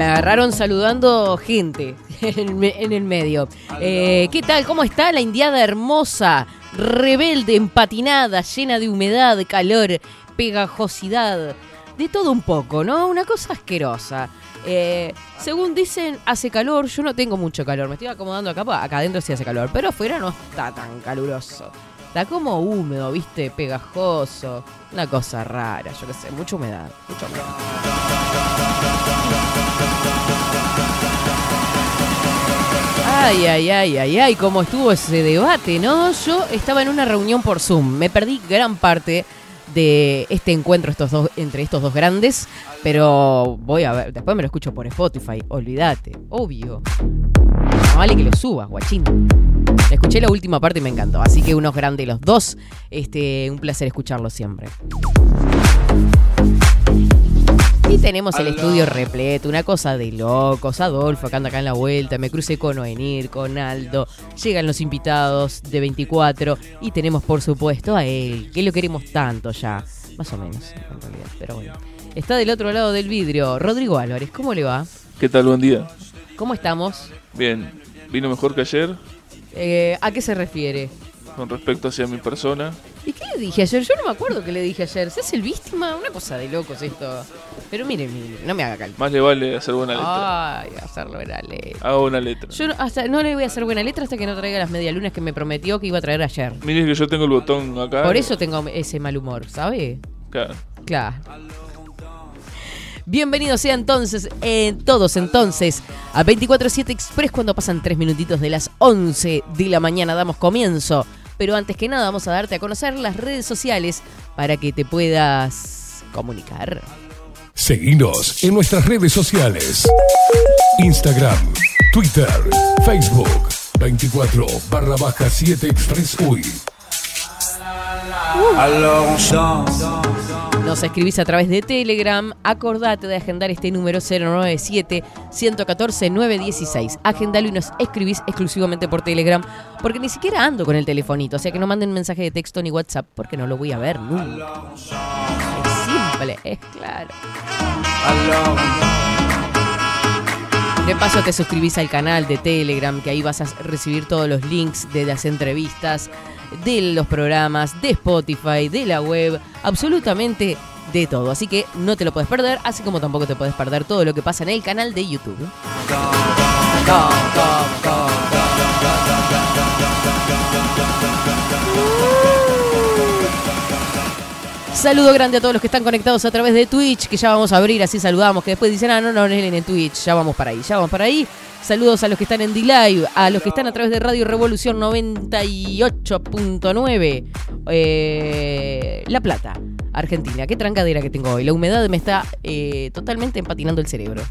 Me agarraron saludando gente en el medio. Eh, ¿Qué tal? ¿Cómo está la indiada hermosa, rebelde, empatinada, llena de humedad, calor, pegajosidad? De todo un poco, ¿no? Una cosa asquerosa. Eh, según dicen, hace calor. Yo no tengo mucho calor. Me estoy acomodando acá. Acá adentro sí hace calor. Pero afuera no está tan caluroso. Está como húmedo, ¿viste? Pegajoso. Una cosa rara, yo qué sé. Mucha humedad. Mucha humedad. Ay, ay, ay, ay, ay, cómo estuvo ese debate, ¿no? Yo estaba en una reunión por Zoom, me perdí gran parte de este encuentro estos dos, entre estos dos grandes, pero voy a ver, después me lo escucho por Spotify, olvídate, obvio. No vale que lo subas, guachín. Escuché la última parte y me encantó, así que unos grandes los dos, este, un placer escucharlos siempre. Y tenemos el estudio repleto, una cosa de locos. Adolfo acá anda acá en la vuelta, me crucé con Oenir, con Aldo. Llegan los invitados de 24 y tenemos por supuesto a él, que lo queremos tanto ya. Más o menos, en realidad, pero bueno. Está del otro lado del vidrio, Rodrigo Álvarez, ¿cómo le va? ¿Qué tal? Buen día. ¿Cómo estamos? Bien, vino mejor que ayer Eh, ¿A qué se refiere? con respecto hacia mi persona. ¿Y qué le dije ayer? Yo no me acuerdo qué le dije ayer. ¿Se hace el víctima? Una cosa de locos esto. Pero mire, no me haga calma. Más le vale hacer buena letra. Ay, hacerlo buena letra. Hago buena letra. Yo no, hasta, no le voy a hacer buena letra hasta que no traiga las medialunas que me prometió que iba a traer ayer. Mire que yo tengo el botón acá. Por eso tengo ese mal humor, ¿sabe? Claro. Claro. Bienvenidos sean entonces, eh, todos entonces, a 24-7 Express cuando pasan 3 minutitos de las 11 de la mañana. Damos comienzo. Pero antes que nada vamos a darte a conocer las redes sociales para que te puedas comunicar. Seguinos en nuestras redes sociales. Instagram, Twitter, Facebook, 24 barra baja 7 Express UI. Nos escribís a través de Telegram. Acordate de agendar este número 097-114-916. Agendalo y nos escribís exclusivamente por Telegram. Porque ni siquiera ando con el telefonito. O sea que no manden mensaje de texto ni WhatsApp. Porque no lo voy a ver nunca. Es simple, es claro. De paso te suscribís al canal de Telegram, que ahí vas a recibir todos los links de las entrevistas, de los programas, de Spotify, de la web, absolutamente de todo. Así que no te lo puedes perder, así como tampoco te puedes perder todo lo que pasa en el canal de YouTube. Saludo grande a todos los que están conectados a través de Twitch, que ya vamos a abrir, así saludamos, que después dicen, ah, no, no, no en Twitch, ya vamos para ahí, ya vamos para ahí. Saludos a los que están en D-Live, a los que están a través de Radio Revolución 98.9, eh, La Plata, Argentina. Qué trancadera que tengo hoy. La humedad me está eh, totalmente empatinando el cerebro.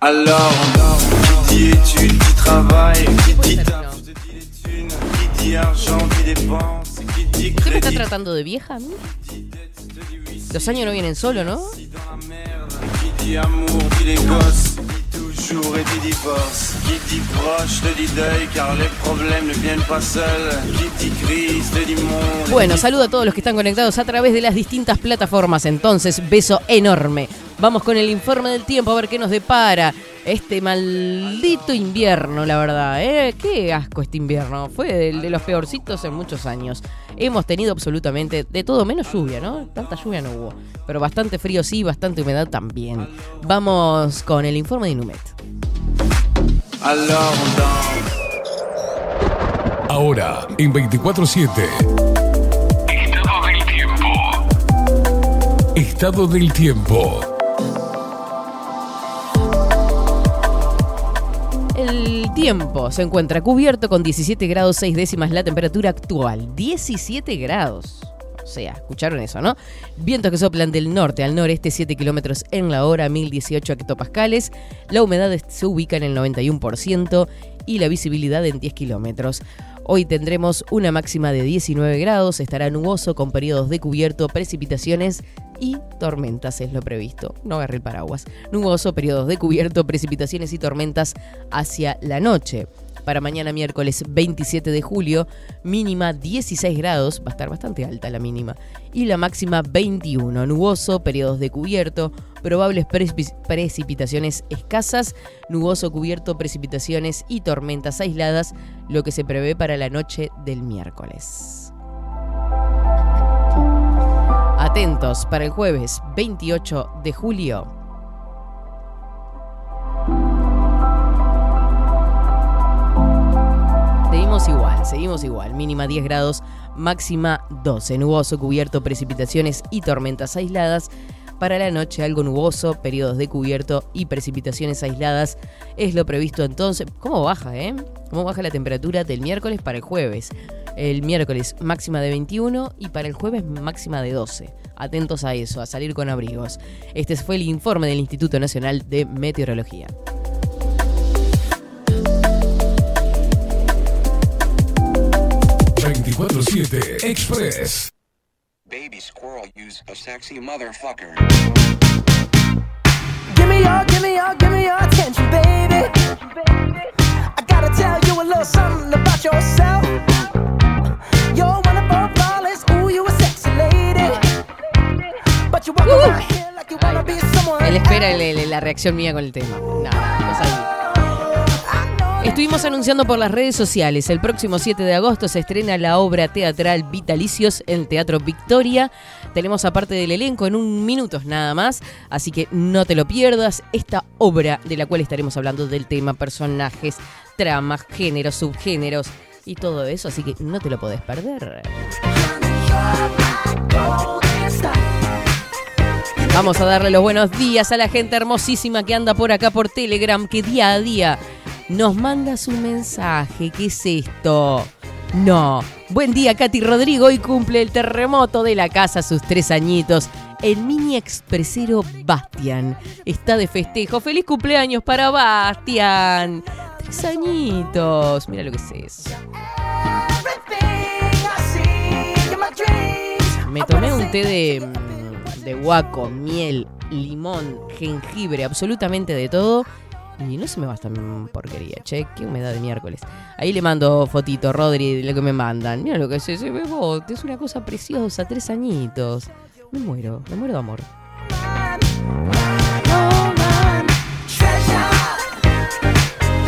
Alors, qui dit études, qui travaille, qui dit ¿Usted me está tratando de vieja a mí? Los años no vienen solo, ¿no? si dans la merde, qui dit amour, dit les gosses, dit toujours et dit divorce, qui dit proche, te dit deuil, car les problèmes ne viennent pas seuls, qui dit crise, te dit monde, Bueno, saludo a todos los que están conectados a través de las distintas plataformas. Entonces, beso enorme. Vamos con el informe del tiempo a ver qué nos depara este maldito invierno, la verdad. ¿eh? Qué asco este invierno. Fue el de los peorcitos en muchos años. Hemos tenido absolutamente de todo menos lluvia, ¿no? Tanta lluvia no hubo. Pero bastante frío sí, bastante humedad también. Vamos con el informe de Inumet. Ahora, en 24-7. Estado del tiempo. El tiempo se encuentra cubierto con 17 grados 6 décimas la temperatura actual. 17 grados. O sea, escucharon eso, ¿no? Vientos que soplan del norte al noreste 7 kilómetros en la hora, 1018 hectopascales. La humedad se ubica en el 91% y la visibilidad en 10 kilómetros. Hoy tendremos una máxima de 19 grados, estará nuboso con periodos de cubierto, precipitaciones y tormentas es lo previsto. No agarré el paraguas. Nuboso, periodos de cubierto, precipitaciones y tormentas hacia la noche para mañana miércoles 27 de julio, mínima 16 grados, va a estar bastante alta la mínima, y la máxima 21, nuboso, periodos de cubierto, probables precipitaciones escasas, nuboso cubierto, precipitaciones y tormentas aisladas, lo que se prevé para la noche del miércoles. Atentos para el jueves 28 de julio. igual, seguimos igual. Mínima 10 grados, máxima 12. Nuboso, cubierto, precipitaciones y tormentas aisladas. Para la noche algo nuboso, periodos de cubierto y precipitaciones aisladas. Es lo previsto entonces. ¿Cómo baja, eh? ¿Cómo baja la temperatura del miércoles para el jueves? El miércoles máxima de 21 y para el jueves máxima de 12. Atentos a eso, a salir con abrigos. Este fue el informe del Instituto Nacional de Meteorología. 24-7 Express. Baby squirrel use a sexy motherfucker. Give me your, give me your, give me your attention, baby. I gotta tell you a little something about yourself. You're one of our flawless, ooh, you a sexy lady. But you walk around here like you wanna be someone. Él espera el, el, la reacción mía con el tema. Nada, no sabía. Estuvimos anunciando por las redes sociales. El próximo 7 de agosto se estrena la obra teatral Vitalicios en Teatro Victoria. Tenemos aparte del elenco en un minuto nada más, así que no te lo pierdas. Esta obra de la cual estaremos hablando del tema, personajes, tramas, géneros, subgéneros y todo eso, así que no te lo podés perder. Vamos a darle los buenos días a la gente hermosísima que anda por acá por Telegram, que día a día nos manda su mensaje. ¿Qué es esto? No. Buen día, Katy Rodrigo. Hoy cumple el terremoto de la casa sus tres añitos. El mini expresero Bastian está de festejo. ¡Feliz cumpleaños para Bastian! Tres añitos. Mira lo que es eso. Me tomé un té de, mm, de guaco, miel, limón, jengibre, absolutamente de todo y no se me va esta porquería, che, qué humedad de miércoles. Ahí le mando fotito, Rodri, lo que me mandan. Mira lo que es ese bebote, es una cosa preciosa, tres añitos. Me muero, me muero de amor.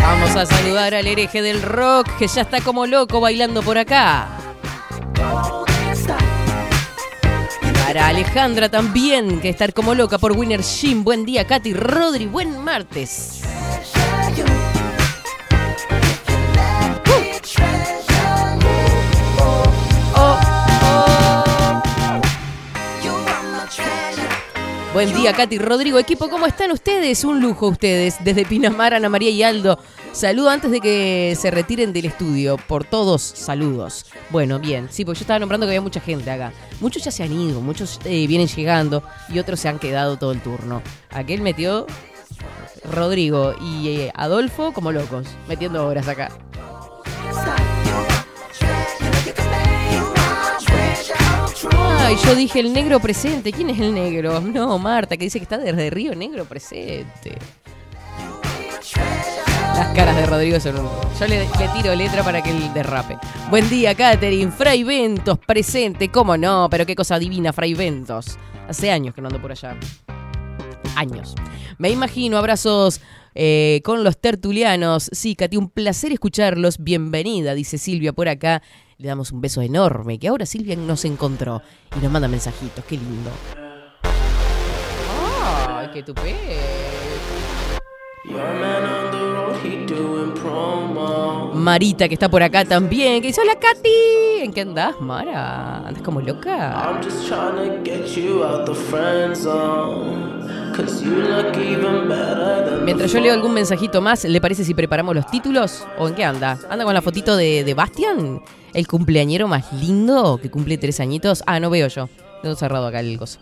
Vamos a saludar al hereje del rock que ya está como loco bailando por acá. Para Alejandra también, que está como loca por Winner Jim. Buen día, Katy Rodri. Buen martes. Buen día, Katy Rodrigo. Equipo, ¿cómo están ustedes? Un lujo ustedes. Desde Pinamar, Ana María y Aldo. Saludo antes de que se retiren del estudio. Por todos, saludos. Bueno, bien. Sí, porque yo estaba nombrando que había mucha gente acá. Muchos ya se han ido, muchos eh, vienen llegando y otros se han quedado todo el turno. Aquel metió Rodrigo y eh, Adolfo como locos, metiendo horas acá. Ay, yo dije el negro presente. ¿Quién es el negro? No, Marta, que dice que está desde Río Negro presente. Las caras de Rodrigo son un... Yo le, tiro letra para que él derrape. Buen día, Catherine. Fray Ventos, presente. ¿Cómo no? Pero qué cosa divina, Fray Ventos. Hace años que no ando por allá. Años. Me imagino, abrazos eh, con los tertulianos. Sí, Katy, un placer escucharlos. Bienvenida, dice Silvia por acá. Le damos un beso enorme, que ahora Silvia nos encontró y nos manda mensajitos. Qué lindo. ¡Ay, qué tupé! Marita, que está por acá también, que dice, hola Katy. ¿En qué andás, Mara? ¿Andas como loca? I'm just trying to get you out the friend zone. Cause you look even better than Mientras yo leo algún mensajito más, ¿le parece si preparamos los títulos? ¿O en qué anda? ¿Anda con la fotito de, de Bastian? ¿El cumpleañero más lindo que cumple tres añitos? Ah, no veo yo. Tengo cerrado acá el coso.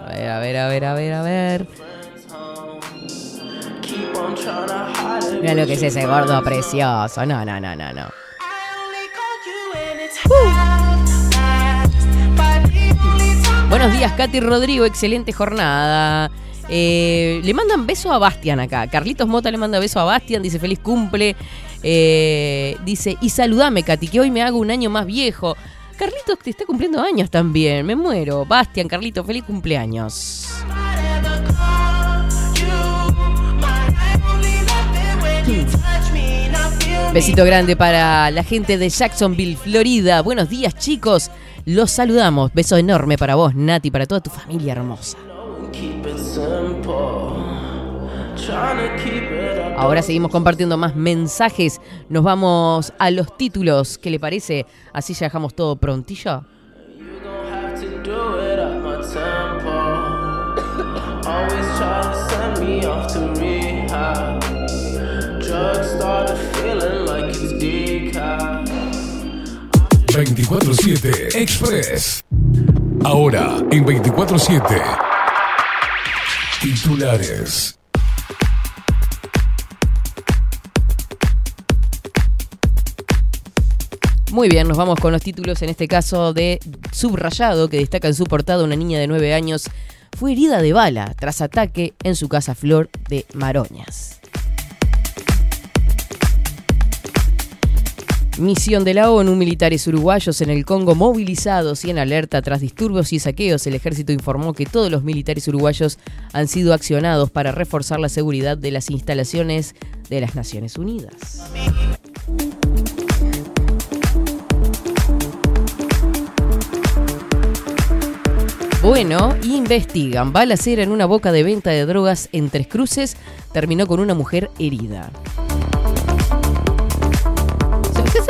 A ver, a ver, a ver, a ver, a ver. Mira lo que es ese gordo precioso. No, no, no, no, no. Buenos días, Katy Rodrigo. Excelente jornada. Eh, le mandan beso a Bastian acá. Carlitos Mota le manda beso a Bastian. Dice feliz cumple. Eh, dice, y saludame, Katy, que hoy me hago un año más viejo. Carlitos te está cumpliendo años también. Me muero. Bastian, Carlitos, feliz cumpleaños. Besito grande para la gente de Jacksonville, Florida. Buenos días, chicos. Los saludamos. Beso enorme para vos, Nati, para toda tu familia hermosa. Ahora seguimos compartiendo más mensajes. Nos vamos a los títulos. ¿Qué le parece? Así ya dejamos todo prontillo. Feeling. 24-7 Express. Ahora en 24-7. Titulares. Muy bien, nos vamos con los títulos, en este caso de Subrayado, que destaca en su portada una niña de 9 años fue herida de bala tras ataque en su casa Flor de Maroñas. Misión de la ONU, militares uruguayos en el Congo movilizados y en alerta tras disturbios y saqueos. El ejército informó que todos los militares uruguayos han sido accionados para reforzar la seguridad de las instalaciones de las Naciones Unidas. Bueno, investigan. Balacera en una boca de venta de drogas en Tres Cruces terminó con una mujer herida.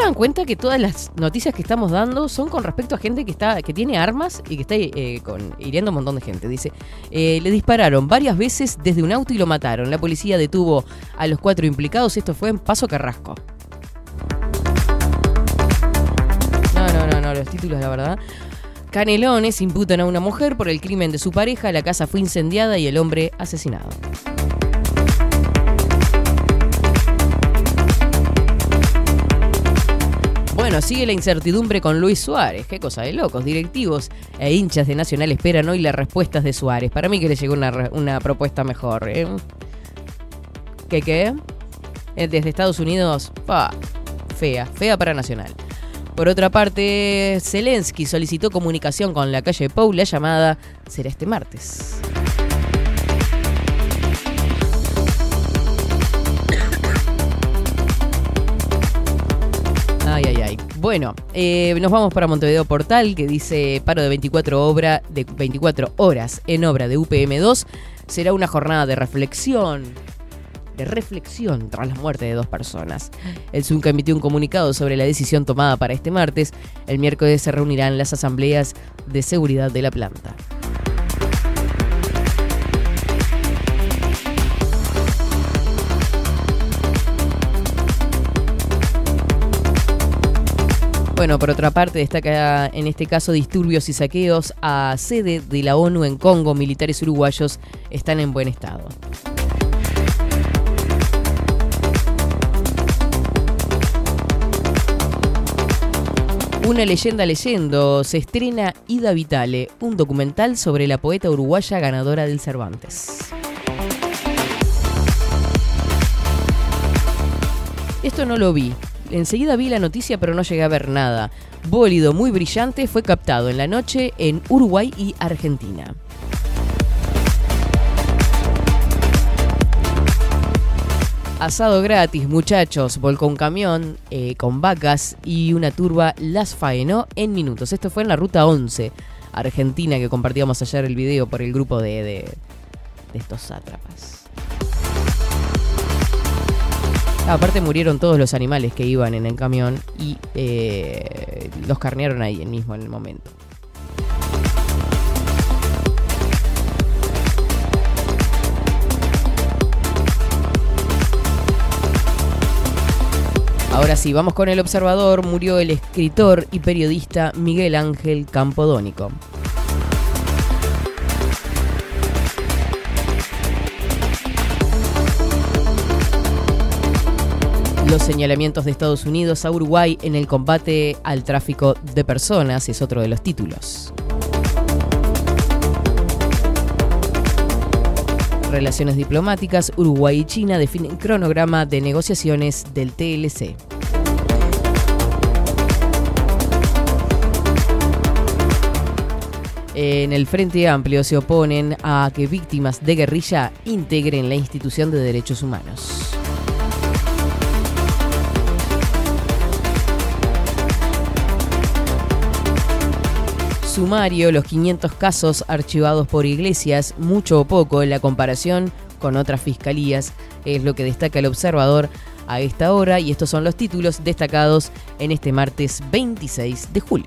¿Se- ¿Ustedes se dan cuenta que todas las noticias que estamos dando son con respecto a gente que está que tiene armas y que está eh, con, hiriendo a un montón de gente? Dice, eh, le dispararon varias veces desde un auto y lo mataron. La policía detuvo a los cuatro implicados. Esto fue en Paso Carrasco. No, no, no, no, los títulos, la verdad. Canelones imputan a una mujer por el crimen de su pareja, la casa fue incendiada y el hombre asesinado. Bueno, sigue la incertidumbre con Luis Suárez. Qué cosa de locos. Directivos e hinchas de Nacional esperan hoy las respuestas de Suárez. Para mí que le llegó una, propuesta mejor. ¿eh? ¿Qué qué? Eh, Desde Estados Unidos, pa, fea, fea para Nacional. Por otra parte, Zelensky solicitó comunicación con la calle Pou. La llamada será este martes. Bueno, eh, nos vamos para Montevideo Portal, que dice paro de 24, obra, de 24 horas en obra de UPM2. Será una jornada de reflexión, de reflexión tras la muerte de dos personas. El Zunca emitió un comunicado sobre la decisión tomada para este martes. El miércoles se reunirán las asambleas de seguridad de la planta. Bueno, por otra parte, destaca en este caso disturbios y saqueos a sede de la ONU en Congo. Militares uruguayos están en buen estado. Una leyenda leyendo se estrena Ida Vitale, un documental sobre la poeta uruguaya ganadora del Cervantes. Esto no lo vi. Enseguida vi la noticia pero no llegué a ver nada. Bólido muy brillante fue captado en la noche en Uruguay y Argentina. Asado gratis, muchachos. Volcó un camión eh, con vacas y una turba las faenó en minutos. Esto fue en la ruta 11, Argentina, que compartíamos ayer el video por el grupo de, de- de estos sátrapas. Aparte murieron todos los animales que iban en el camión y eh, los carnearon ahí mismo en el momento. Ahora sí, vamos con el observador. Murió el escritor y periodista Miguel Ángel Campodónico. Los señalamientos de Estados Unidos a Uruguay en el combate al tráfico de personas es otro de los títulos. Relaciones diplomáticas, Uruguay y China definen cronograma de negociaciones del TLC. En el Frente Amplio se oponen a que víctimas de guerrilla integren la institución de derechos humanos. Sumario, los 500 casos archivados por iglesias, mucho o poco en la comparación con otras fiscalías, es lo que destaca el observador a esta hora y estos son los títulos destacados en este martes 26 de julio.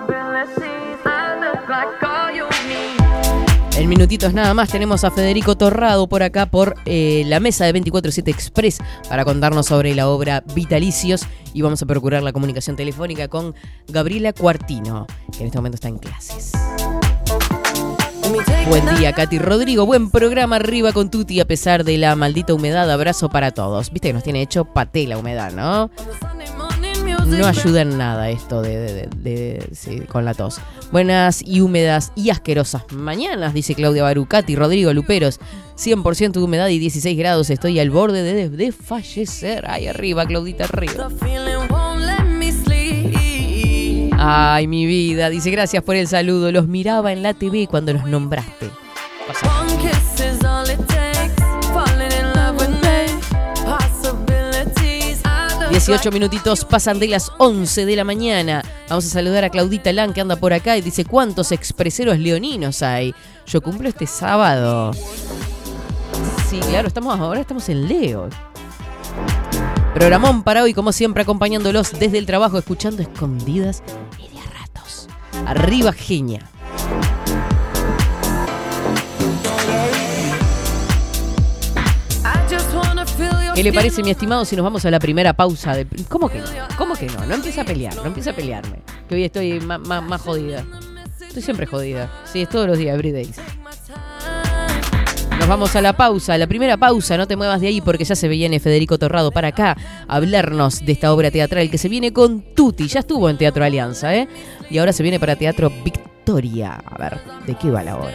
Minutitos nada más tenemos a Federico Torrado por acá por eh, la mesa de 24-7 Express para contarnos sobre la obra Vitalicios y vamos a procurar la comunicación telefónica con Gabriela Cuartino, que en este momento está en clases. Buen día, Katy Rodrigo. Buen programa arriba con Tuti a pesar de la maldita humedad. Abrazo para todos. Viste que nos tiene hecho paté la humedad, ¿no? No ayuda en nada esto de, de- de- sí, con la tos. Buenas y húmedas y asquerosas mañanas, dice Claudia Barucati, Rodrigo Luperos. 100% de humedad y 16 grados. Estoy al borde de, de fallecer. Ahí arriba, Claudita, arriba. Ay, mi vida. Dice, gracias por el saludo. Los miraba en la TV cuando los nombraste. 18 minutitos pasan de las 11 de la mañana. Vamos a saludar a Claudita Lan que anda por acá y dice cuántos expreseros leoninos hay. Yo cumplo este sábado. Sí, claro, estamos ahora estamos en Leo. Programón para hoy, como siempre, acompañándolos desde el trabajo, escuchando escondidas y de ratos. Arriba, genia. ¿Qué le parece, mi estimado, si nos vamos a la primera pausa? De... ¿Cómo que no? ¿Cómo que no? No empieza a pelear, no empieza a pelearme. Que hoy estoy ma- más jodida. Estoy siempre jodida. Sí, es todos los días, every days. Nos vamos a la pausa, la primera pausa, no te muevas de ahí porque ya se viene Federico Torrado para acá a hablarnos de esta obra teatral que se viene con Tuti, ya estuvo en Teatro Alianza, ¿eh? Y ahora se viene para Teatro Victoria. A ver, ¿de qué va la obra?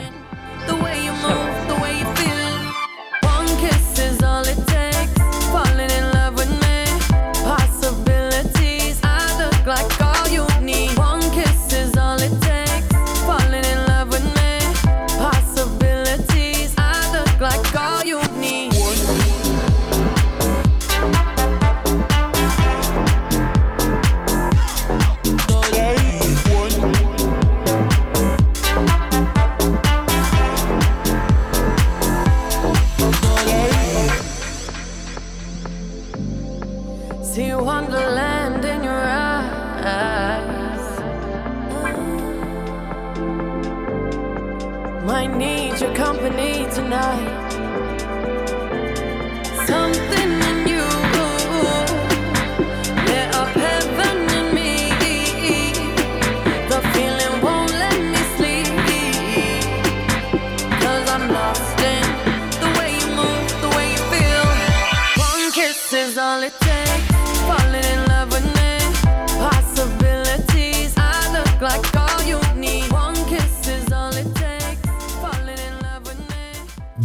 we need tonight.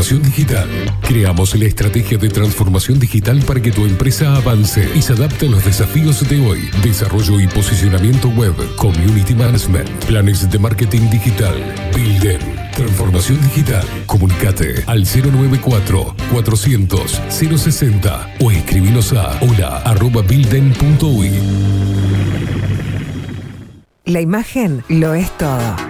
Transformación digital. Creamos la estrategia de transformación digital para que tu empresa avance y se adapte a los desafíos de hoy. Desarrollo y posicionamiento web, community management, planes de marketing digital. Builden, transformación digital. Comunicate al 094 400 060 o escribinos a hola arroba. La imagen lo es todo.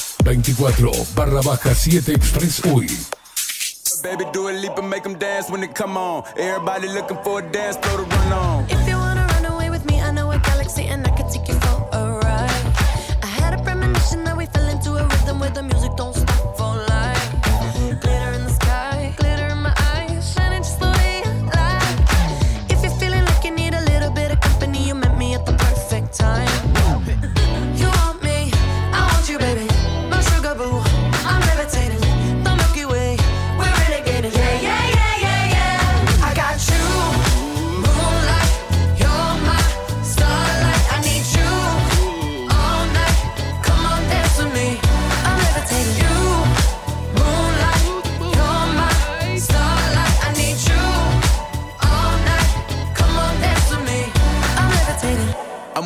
24 barra baja 7 Express UI. Baby, do a leap and make them dance when they come on. Everybody looking for a dance floor to run on. If you wanna run away with me, I know a galaxy and I can take you for a ride. I had a premonition that we fell into a rhythm where the music don't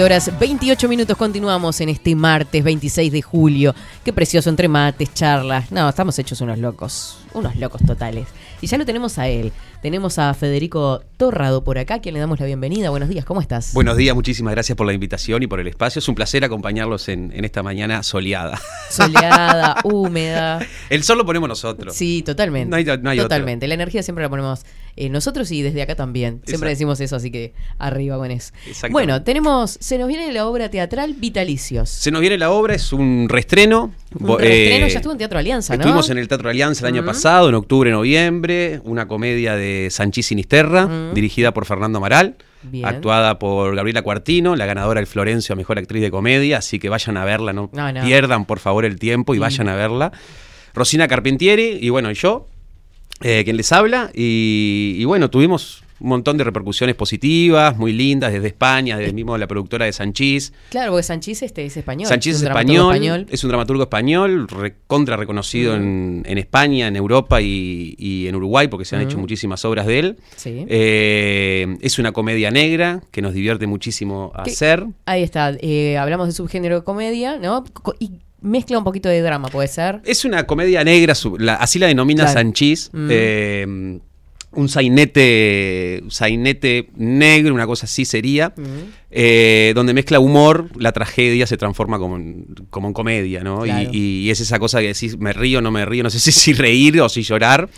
14 horas 28 minutos continuamos en este martes 26 de julio. Qué precioso entre mates, charlas. No, estamos hechos unos locos, unos locos totales. Y ya lo tenemos a él. Tenemos a Federico Torrado por acá, quien le damos la bienvenida. Buenos días, ¿cómo estás? Buenos días, muchísimas gracias por la invitación y por el espacio. Es un placer acompañarlos en, en esta mañana soleada. Soleada, húmeda. El sol lo ponemos nosotros. Sí, totalmente. No hay- no hay otro. totalmente. La energía siempre la ponemos eh, nosotros y desde acá también. Siempre Exacto. decimos eso, así que arriba con eso. Bueno, tenemos, se nos viene la obra teatral Vitalicios. Se nos viene la obra, es un reestreno. Un reestreno, eh, ya estuvo en Teatro Alianza, ¿no? Estuvimos en el Teatro Alianza el año pasado, en octubre, noviembre, una comedia de Sanchís Sinisterra, dirigida por Fernando Amaral, Bien. actuada por Gabriela Cuartino, la ganadora del Florencio a Mejor Actriz de Comedia, así que vayan a verla, no, No, no. pierdan por favor el tiempo y Sí. vayan a verla. Rosina Carpentieri y bueno, y yo, eh, quien les habla, y, y bueno, tuvimos un montón de repercusiones positivas, muy lindas, desde España, desde mismo la productora de Sanchís. Claro, porque Sanchís este, es español. Sanchís es español, es un dramaturgo español, contra reconocido en, en España, en Europa y, y en Uruguay, porque se han hecho muchísimas obras de él. Sí. Eh, es una comedia negra que nos divierte muchísimo ¿Qué- hacer. Ahí está, eh, hablamos de subgénero de comedia, ¿no? Y mezcla un poquito de drama, ¿puede ser? Es una comedia negra, su- la- así la denomina Claro. Sanchís. Mm. eh, un sainete, sainete negro, una cosa así sería, eh, donde mezcla humor, la tragedia se transforma como en, como en comedia, ¿no? Y- Claro. Y, y es esa cosa que decís, me río, no me río, no sé si, si reír o si llorar,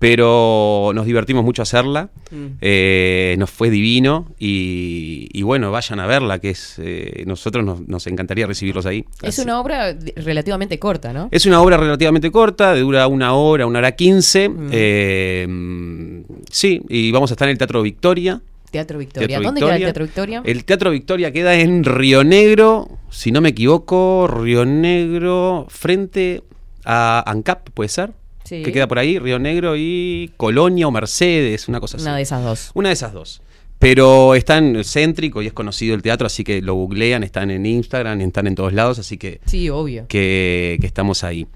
pero nos divertimos mucho hacerla, Mm. eh, nos fue divino y, y bueno, vayan a verla, que es, eh, nosotros nos, nos encantaría recibirlos ahí. Es una obra relativamente corta, ¿no? Es una obra relativamente corta, dura una hora, una hora quince. Mm. eh, sí, y vamos a estar en el Teatro Victoria. Teatro Victoria. Teatro ¿Dónde Victoria. queda el Teatro Victoria? El Teatro Victoria queda en Río Negro, si no me equivoco, Río Negro frente a ANCAP, ¿puede ser? Sí. Que queda por ahí, Río Negro y Colonia o Mercedes, una cosa así. Una de esas dos. Una de esas dos. Pero está en céntrico y es conocido el teatro, así que lo googlean, están en Instagram, están en todos lados, así que, Sí, obvio. que, que estamos ahí.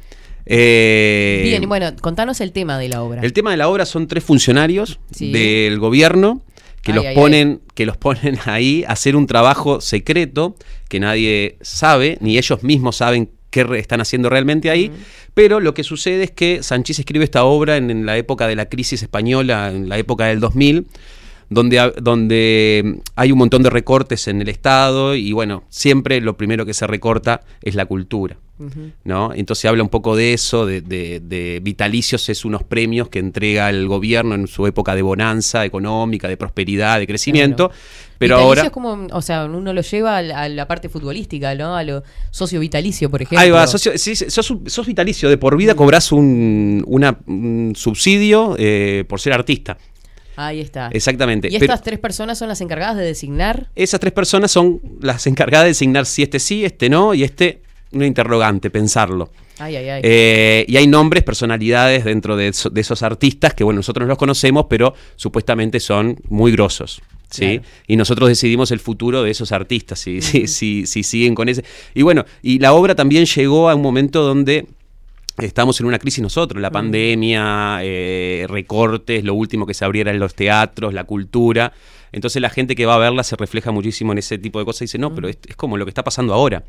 Eh, Bien, y bueno, contanos el tema de la obra. el tema de la obra son tres funcionarios Sí. del gobierno que Ay, los ay, ponen que los ponen ahí a hacer un trabajo secreto que nadie sabe ni ellos mismos saben qué están haciendo realmente ahí, pero lo que sucede es que Sanchís escribe esta obra en, en la época de la crisis española, en la época del 2000, donde, donde hay un montón de recortes en el Estado y bueno, siempre lo primero que se recorta es la cultura. ¿no? Entonces habla un poco de eso, de, de- de vitalicios es unos premios que entrega el gobierno en su época de bonanza económica, de prosperidad, de crecimiento, pero Vitalicio ahora... es como, o sea, uno lo lleva a la, a la parte futbolística, ¿no? A lo socio vitalicio, por ejemplo. Ahí va, socio- sí, sí, sos, sos vitalicio, de por vida cobras un, una- un subsidio eh, por ser artista. Ahí está. Exactamente. Y Pero estas tres personas son las encargadas de designar. esas tres personas son las encargadas de designar si este sí, este no y este una interrogante, pensarlo. Ay, ay, ay. Eh, y hay nombres, personalidades dentro de, eso- de esos artistas que, bueno, nosotros no los conocemos, pero supuestamente son muy grosos. ¿sí? Y nosotros decidimos el futuro de esos artistas, si, si, si- si siguen con ese. Y bueno, y la obra también llegó a un momento donde estamos en una crisis nosotros, la pandemia, eh, recortes, lo último que se abriera en los teatros, la cultura. Entonces la gente que va a verla se refleja muchísimo en ese tipo de cosas y dice, no, pero es, es como lo que está pasando ahora,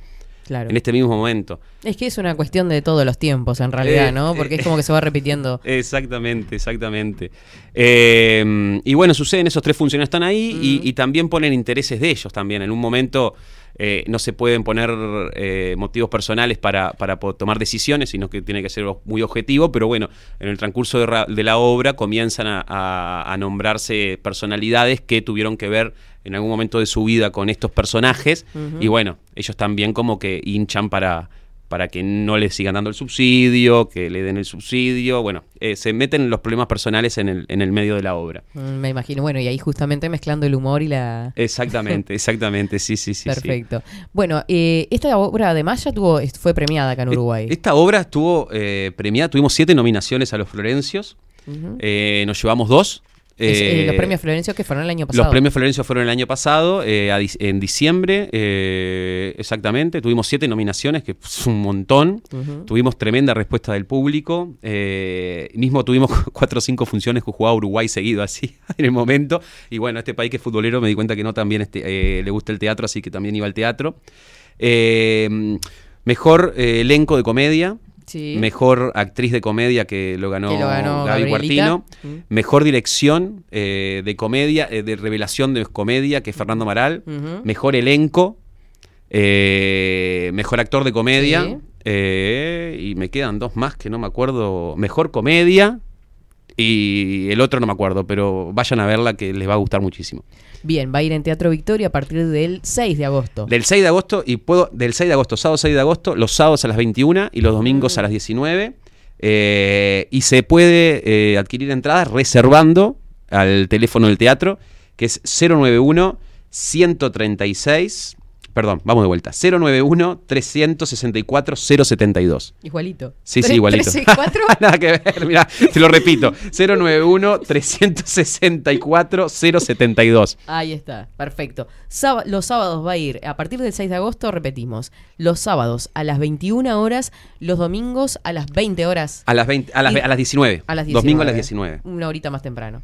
Claro. en este mismo momento. Es que es una cuestión de todos los tiempos, en realidad, Eh, ¿no? Porque eh, es como que se va repitiendo. Exactamente, exactamente. Eh, y bueno, suceden esos tres funcionarios están ahí y, y también ponen intereses de ellos también. En un momento eh, no se pueden poner eh, motivos personales para, para tomar decisiones, sino que tiene que ser muy objetivo, pero bueno, en el transcurso de, ra- de la obra comienzan a, a- a nombrarse personalidades que tuvieron que ver en algún momento de su vida con estos personajes. Y bueno, ellos también como que hinchan para para que no le sigan dando el subsidio, que le den el subsidio, bueno, eh, se meten en los problemas personales en el, en el medio de la obra. Mm, Me imagino. Bueno, y ahí justamente mezclando el humor y la. Exactamente, exactamente, sí, sí, sí. sí. Perfecto. Bueno, eh, esta obra además ya tuvo, fue premiada acá en Uruguay. Esta obra estuvo eh, premiada, tuvimos siete nominaciones a los Florencios, nos llevamos dos. Es, eh, eh, los premios Florencio que fueron el año pasado. Los premios Florencio fueron el año pasado, eh, a en diciembre, eh, exactamente. Tuvimos siete nominaciones, que es un montón. Tuvimos tremenda respuesta del público. eh, mismo tuvimos cuatro o cinco funciones que jugaba Uruguay seguido así en el momento. Y bueno, este país que es futbolero me di cuenta que no también este, eh, le gusta el teatro, así que también iba al teatro. Eh, mejor eh, elenco de comedia. Sí. Mejor actriz de comedia que lo ganó, Que lo ganó Gaby. Cuartino. Mm. Mejor dirección eh, de comedia, eh, de revelación de comedia, que es Fernando Maral. Mejor elenco. eh, mejor actor de comedia. Sí. eh, y me quedan dos más que no me acuerdo. Mejor comedia. Y el otro no me acuerdo, pero vayan a verla que les va a gustar muchísimo. Bien, va a ir en Teatro Victoria a partir del 6 de agosto. Del 6 de agosto, y puedo, del 6 de agosto, sábado 6 de agosto, los sábados a las 21 y los domingos a las 19. eh, y se puede eh, adquirir entradas reservando al teléfono del teatro, que es 091 136. Perdón, vamos de vuelta. 091 364 072. Igualito. Sí, sí, igualito. Nada que ver, mira, te lo repito. 091 364 072. Ahí está, perfecto. Los sábados va a ir, a partir del 6 de agosto, repetimos, los sábados a las 21 horas, los domingos a las 20 horas. A las, 20, a, las, Y- a las 19. A las 19. Domingo a las 19. Una horita más temprano.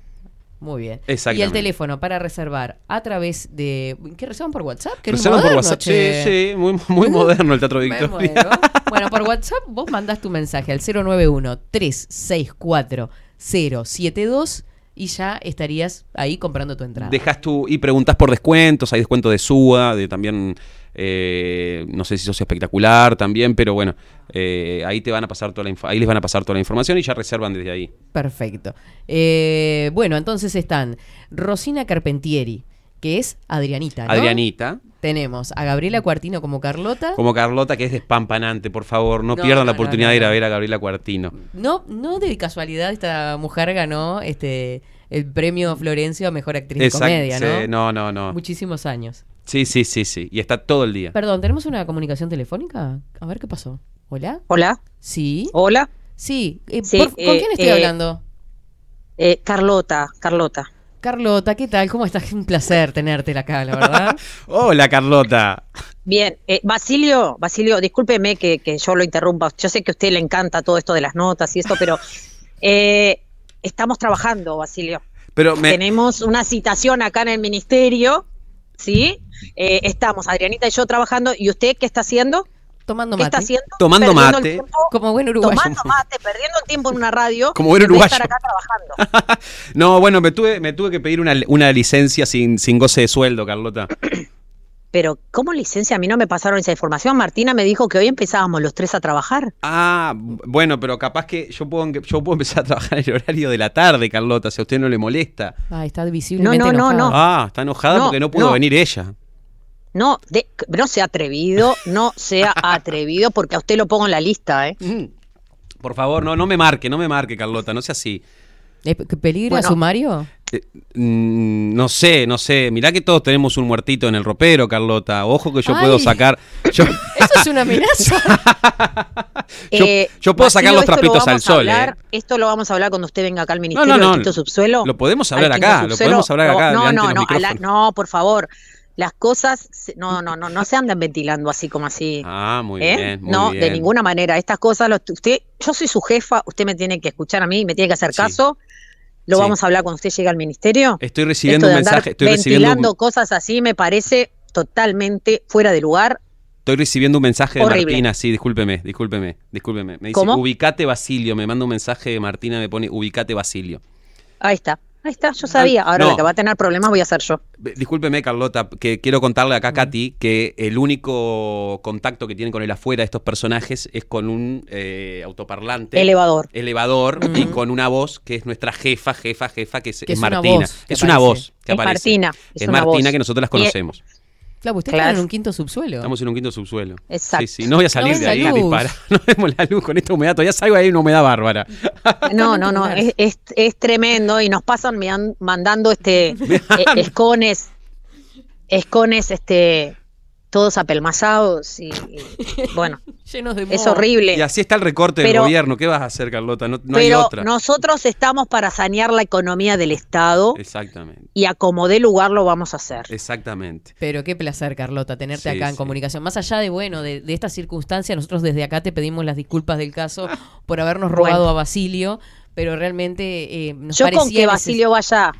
Muy bien. Exactamente. Y el teléfono para reservar a través de... ¿Qué reservan por WhatsApp? ¿Qué Reservan por moderno, WhatsApp. che. Sí, sí, muy, muy moderno el Teatro Victoria. Bueno, por WhatsApp vos mandás tu mensaje al 091-364-072 y ya estarías ahí comprando tu entrada. Dejas tu. Y preguntas por descuentos. Hay descuento de SUA, de también. Eh, no sé si sos espectacular también, pero bueno, eh, ahí te van a pasar toda la ahí les van a pasar toda la información y ya reservan desde ahí. Perfecto. Eh, bueno, entonces están Rosina Carpentieri, que es Adrianita. ¿no? Adrianita, Tenemos a Gabriela Cuartino como Carlota. como Carlota, que es despampanante, por favor, no, No, pierdan la no, oportunidad de ir a ver a Gabriela Cuartino. No, no de casualidad esta mujer ganó este el premio Florencio a mejor actriz de comedia, ¿no? sí, no, no, no. Muchísimos años. Sí, sí, sí, sí. Y está todo el día. Perdón, ¿tenemos una comunicación telefónica? A ver qué pasó. ¿Hola? Hola. Sí. Hola. Sí. eh, Sí, por- ¿Con eh, quién estoy eh, hablando? Eh, Carlota, Carlota. Carlota, ¿qué tal? ¿Cómo estás? Un placer tenerte acá, la verdad. Hola, Carlota. Bien, eh, Basilio, Basilio, discúlpeme que, que yo lo interrumpa. Yo sé que a usted le encanta todo esto de las notas y esto, pero eh, estamos trabajando, Basilio. Pero me, Tenemos una citación acá en el ministerio, ¿sí? Eh, estamos, Adrianita y yo trabajando. ¿Y usted qué está haciendo? Tomando ¿Qué mate. está haciendo? Tomando Perdiendo mate. tiempo, Como buen uruguayo. Tomando mate, perdiendo el tiempo en una radio. Como buen uruguayo. estar acá trabajando. No, bueno, me tuve, me tuve que pedir una, una licencia sin, sin goce de sueldo, Carlota. Pero, ¿cómo licencia? A mí no me pasaron esa información. Martina me dijo que hoy empezábamos los tres a trabajar. Ah, bueno, pero capaz que yo puedo, yo puedo empezar a trabajar en el horario de la tarde, Carlota, si a usted no le molesta. Ah, está visiblemente No, no, no, enojada. no. Ah, está enojada No, porque no pudo no. venir ella. No, de- no sea atrevido, no sea atrevido, porque a usted lo pongo en la lista, ¿eh? Por favor, no, no me marque, no me marque, Carlota, no sea así. ¿Es pe- ¿Peligra Bueno. sumario? Eh, mm, no sé, no sé. Mirá que todos tenemos un muertito en el ropero, Carlota. Ojo que yo Ay. puedo sacar. Yo, Eso es una amenaza. yo, Eh, yo puedo sacar los esto lo trapitos al sol, hablar- ¿eh? Esto lo vamos a hablar cuando usted venga acá al No, Ministerio no, no. del Quinto Subsuelo. Lo podemos hablar acá, lo podemos hablar acá. No, no, no, la- no, por favor. Las cosas, no, no, no, no se andan ventilando así como así. Ah, muy ¿eh? bien, muy no, bien. de ninguna manera. Estas cosas, lo- usted, yo soy su jefa, usted me tiene que escuchar a mí, me tiene que hacer Sí. caso. Lo Sí. vamos a hablar cuando usted llegue al ministerio. Estoy recibiendo un mensaje, estoy recibiendo ventilando un, cosas así me parece totalmente fuera de lugar. estoy recibiendo un mensaje de Horrible. Martina, sí, discúlpeme, discúlpeme, discúlpeme. Me dice, ¿Cómo? ubicate Basilio, me manda un mensaje de Martina, me pone, ubicate Basilio. Ahí está, ahí está, yo sabía. Ahora Ah, no. la que va a tener problemas voy a ser yo. Discúlpeme, Carlota, que quiero contarle acá a Katy que el único contacto que tienen con el afuera estos personajes es con un eh, autoparlante. Elevador. Elevador y con una voz que es nuestra jefa, jefa, jefa, que es, Que es es una Martina. voz que es una aparece. voz que Es aparece. Martina, es Es, una Martina voz. que nosotros las Y- conocemos. Claro, usted Claro. está en un quinto subsuelo. Estamos en un quinto subsuelo. Exacto. Sí, sí, no voy a salir No de ahí a disparar. No vemos la luz con esta humedad. Todavía salgo ahí una humedad bárbara. No, no, no, es, es, es tremendo y nos pasan mandando este eh, escones, escones, este, todos apelmazados y, y, bueno, Llenos de es horrible. Y así está el recorte del gobierno. ¿Qué vas a hacer, Carlota? No, no hay otra. nosotros estamos para sanear la economía del Estado Exactamente. y a como dé lugar lo vamos a hacer. Exactamente. Pero qué placer, Carlota, tenerte Sí, acá en sí. comunicación. Más allá de, bueno, de, de esta circunstancia, nosotros desde acá te pedimos las disculpas del caso por habernos robado Bueno. a Basilio, pero realmente eh, nos Yo con parecía que neces- Basilio vaya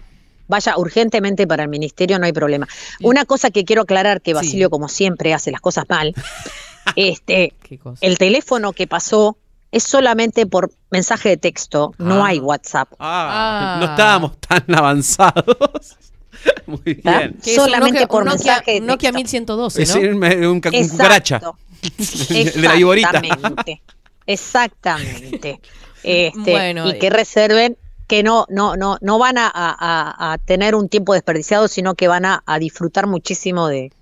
vaya urgentemente para el ministerio no hay problema. Una cosa que quiero aclarar que Basilio como siempre hace las cosas mal. este ¿Qué cosa? el teléfono que pasó es solamente por mensaje de texto, no Ah. hay WhatsApp. Ah, Ah. no estábamos tan avanzados. Muy bien. Es solamente Nokia- por Nokia, mensaje de un Nokia texto. 1112, Es ¿no? un, un, un cucaracha. De la viborita. Exactamente. Exactamente. Este, Bueno, y que reserven que no, no, no, no van a, a- a tener un tiempo desperdiciado, sino que van a, a disfrutar muchísimo de,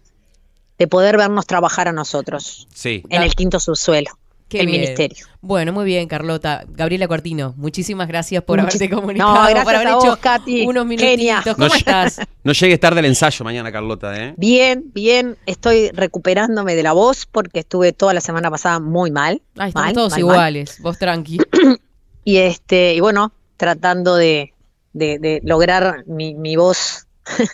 de poder vernos trabajar a nosotros Sí. en el quinto subsuelo, Qué el bien. ministerio. Bueno, muy bien, Carlota. Gabriela Cuartino, muchísimas gracias por Muchis- haberte comunicado, No, gracias por haber a vos, hecho Katy. unos Genia. minutitos. ¿Cómo No, estás? No llegues tarde al ensayo mañana, Carlota, ¿eh? Bien, bien, estoy recuperándome de la voz porque estuve toda la semana pasada muy mal. Ah, estamos mal, todos mal, mal. iguales. Vos tranqui. Y este, y bueno, tratando de, de- de lograr mi, mi voz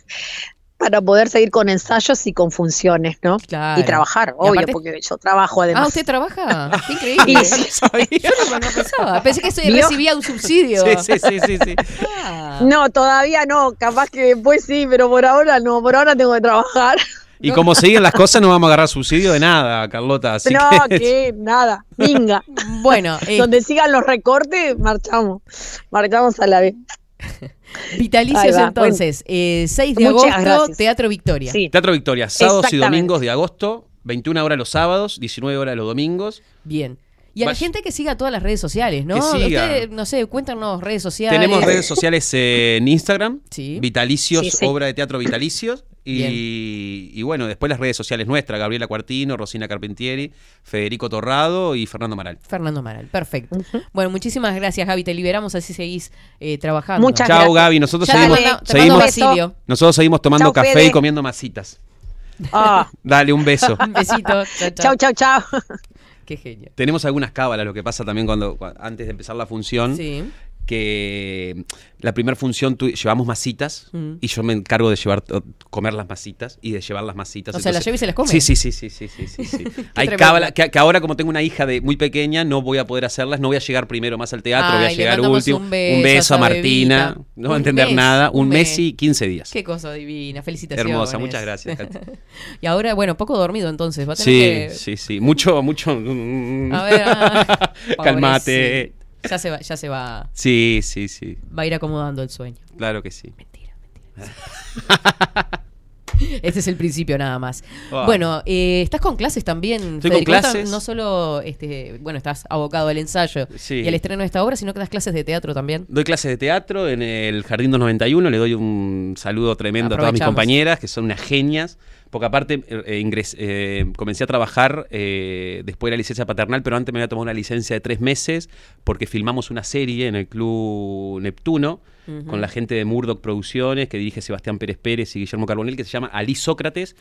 para poder seguir con ensayos y con funciones, ¿no? Claro. Y trabajar, Y obvio, aparte- porque yo trabajo además. Ah, ¿usted trabaja? Qué increíble. Y- Yo no, no pensaba. Pensé que recibía un subsidio. Sí, sí, sí, sí, sí. Ah. No, todavía no, capaz que después sí, pero por ahora no, por ahora tengo que trabajar. Y como siguen las cosas, no vamos a agarrar subsidio de nada, Carlota. Así no, que. que nada, minga. Bueno, eh, Donde sigan los recortes, marchamos. Marchamos a la vez. Vitalicios va, entonces. eh, 6 de Muchas agosto, gracias. Teatro Victoria. Sí. Teatro Victoria, sábados y domingos de agosto, 21 horas los sábados, 19 horas los domingos. Bien. Y a la gente que siga todas las redes sociales, ¿no? Que siga. Usted, no sé, cuéntanos redes sociales. Tenemos redes sociales eh, en Instagram, Sí. Vitalicios, Sí, sí. obra de teatro Vitalicios. Y, y bueno, después las redes sociales nuestras, Gabriela Cuartino, Rosina Carpentieri, Federico Torrado y Fernando Maral. Fernando Maral, perfecto. Bueno, muchísimas gracias, Gaby. Te liberamos, así seguís eh, trabajando. Muchas Chao gracias. Gaby, nosotros Ya seguimos, seguimos, nosotros seguimos tomando Chao, café Fede. y comiendo masitas. Ah, Dale un beso. Un besito. Chao, chau, chao. chau, chau. Qué genio. Tenemos algunas cábalas, lo que pasa también cuando, cua- antes de empezar la función, Sí. Que la primera función tu- llevamos masitas Mm. y yo me encargo de llevar comer las masitas y de llevar las masitas. O sea, las lleva y se las come. Sí, sí, sí, sí, sí, sí, sí, sí. Hay cábala- que, que ahora como tengo una hija de muy pequeña no voy a poder hacerlas, no voy a llegar primero más al teatro, voy a llegar último. un beso a a esa Martina, bebita. no va a Un entender mes, nada, un, un mes mes. y 15 días. Qué cosa divina, felicitaciones. Hermosa, muchas gracias. Y ahora, bueno, poco dormido entonces. Va a tener Sí, que... sí, sí, mucho, mucho. A ver, ah, Calmate. Ya se va, ya se va, Sí, sí, sí. va a ir acomodando el sueño. Claro que sí. Este es el principio nada más. Ah. Bueno, eh, estás con clases también. Estoy con clases. No solo, este, bueno, estás abocado al ensayo Sí. y al estreno de esta obra, sino que das clases de teatro también. Doy clases de teatro en el Jardín 291. Le doy un saludo tremendo a todas mis compañeras, que son unas genias. Porque aparte eh, ingres- eh, comencé a trabajar eh, después de la licencia paternal, pero antes me había tomado una licencia de tres meses porque filmamos una serie en el Club Neptuno con la gente de Murdoch Producciones, que dirige Sebastián Pérez Pérez y Guillermo Carbonell, que se llama Ali Sócrates,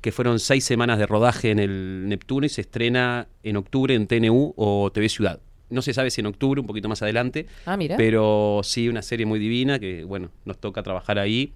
que fueron seis semanas de rodaje en el Neptuno y se estrena en octubre en TNU o TV Ciudad. No se sabe si en octubre, un poquito más adelante. Ah, mira. Pero sí, una serie muy divina que, bueno, nos toca trabajar ahí.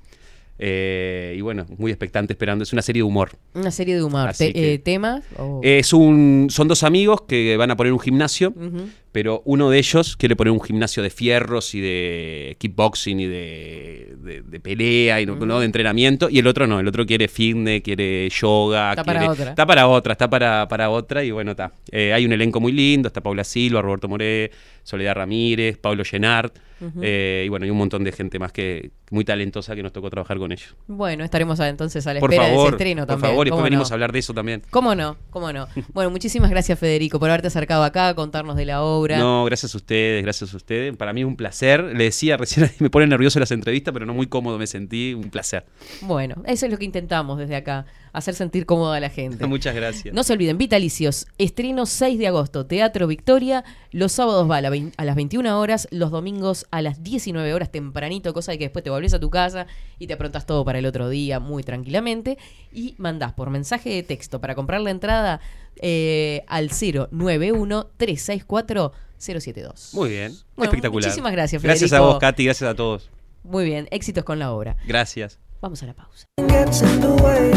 Eh, y bueno, muy expectante esperando. Es una serie de humor. Una serie de humor. Así Te- que- eh, ¿Temas? Es un, son dos amigos que van a poner un gimnasio, Ujú. Pero uno de ellos quiere poner un gimnasio de fierros y de kickboxing y de, de- de pelea y no, de entrenamiento, y el otro no, el otro quiere fitness, quiere yoga. Está para otra. Está para otra, está para, para otra, y bueno, está. Eh, hay un elenco muy lindo, está Paula Silva, Roberto Moré, Soledad Ramírez, Pablo Llenart, eh, y bueno, hay un montón de gente más que muy talentosa que nos tocó trabajar con ellos. Bueno, estaremos entonces a la Por espera de ese estreno por también. favor, y ¿Cómo después venimos a hablar de eso también. ¿Cómo no? ¿Cómo no? Bueno, muchísimas gracias Federico por haberte acercado acá, contarnos de la obra. No, gracias a ustedes, gracias a ustedes. Para mí es un placer. Le decía recién, me pone nervioso las entrevistas, pero no muy cómodo me sentí. Un placer. Bueno, eso es lo que intentamos desde acá, hacer sentir cómoda a la gente. Muchas gracias. No se olviden, Vitalicios, estreno 6 de agosto, Teatro Victoria, los sábados va a, la vein- a las 21 horas, los domingos a las 19 horas tempranito, cosa de que después te volvés a tu casa y te aprontas todo para el otro día muy tranquilamente y mandás por mensaje de texto para comprar la entrada eh, al 091-364-072. Muy bien. Bueno, Espectacular. muchísimas gracias, Gracias a vos, Katy. Gracias a todos. Muy bien, éxitos con la obra. Gracias. Vamos a la pausa. gets in the way.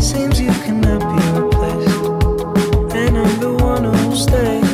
Seems you cannot be replaced. And I'm the one who'll stay.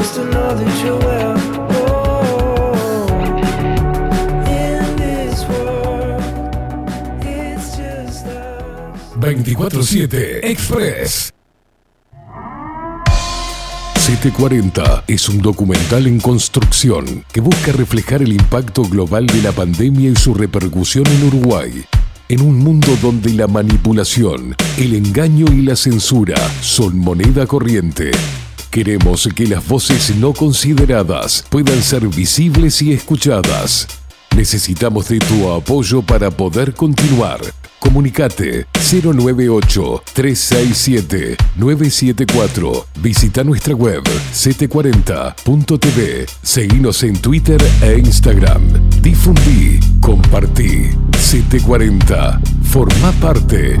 He just wants to know that you're well. Oh, in this world, it's just us. 24-7 Express. 740 es un documental en construcción que busca reflejar el impacto global de la pandemia y su repercusión en Uruguay. En un mundo donde la manipulación, el engaño y la censura son moneda corriente, queremos que las voces no consideradas puedan ser visibles y escuchadas. Necesitamos de tu apoyo para poder continuar. Comunicate 098-367-974. Visita nuestra web 740.tv. Seguinos en Twitter e Instagram. Difundí, compartí. 740. Forma parte.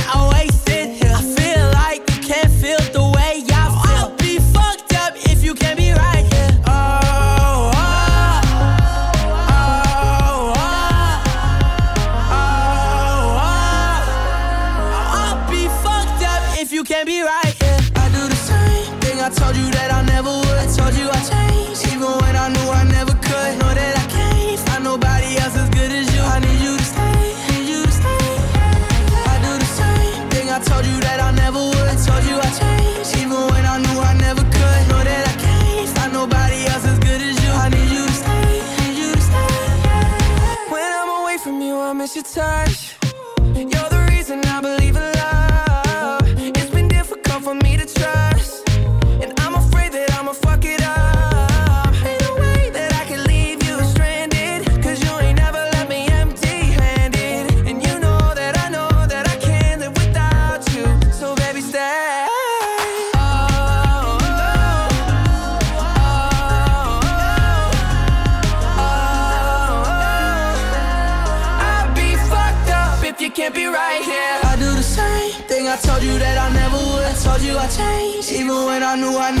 touch. I knew I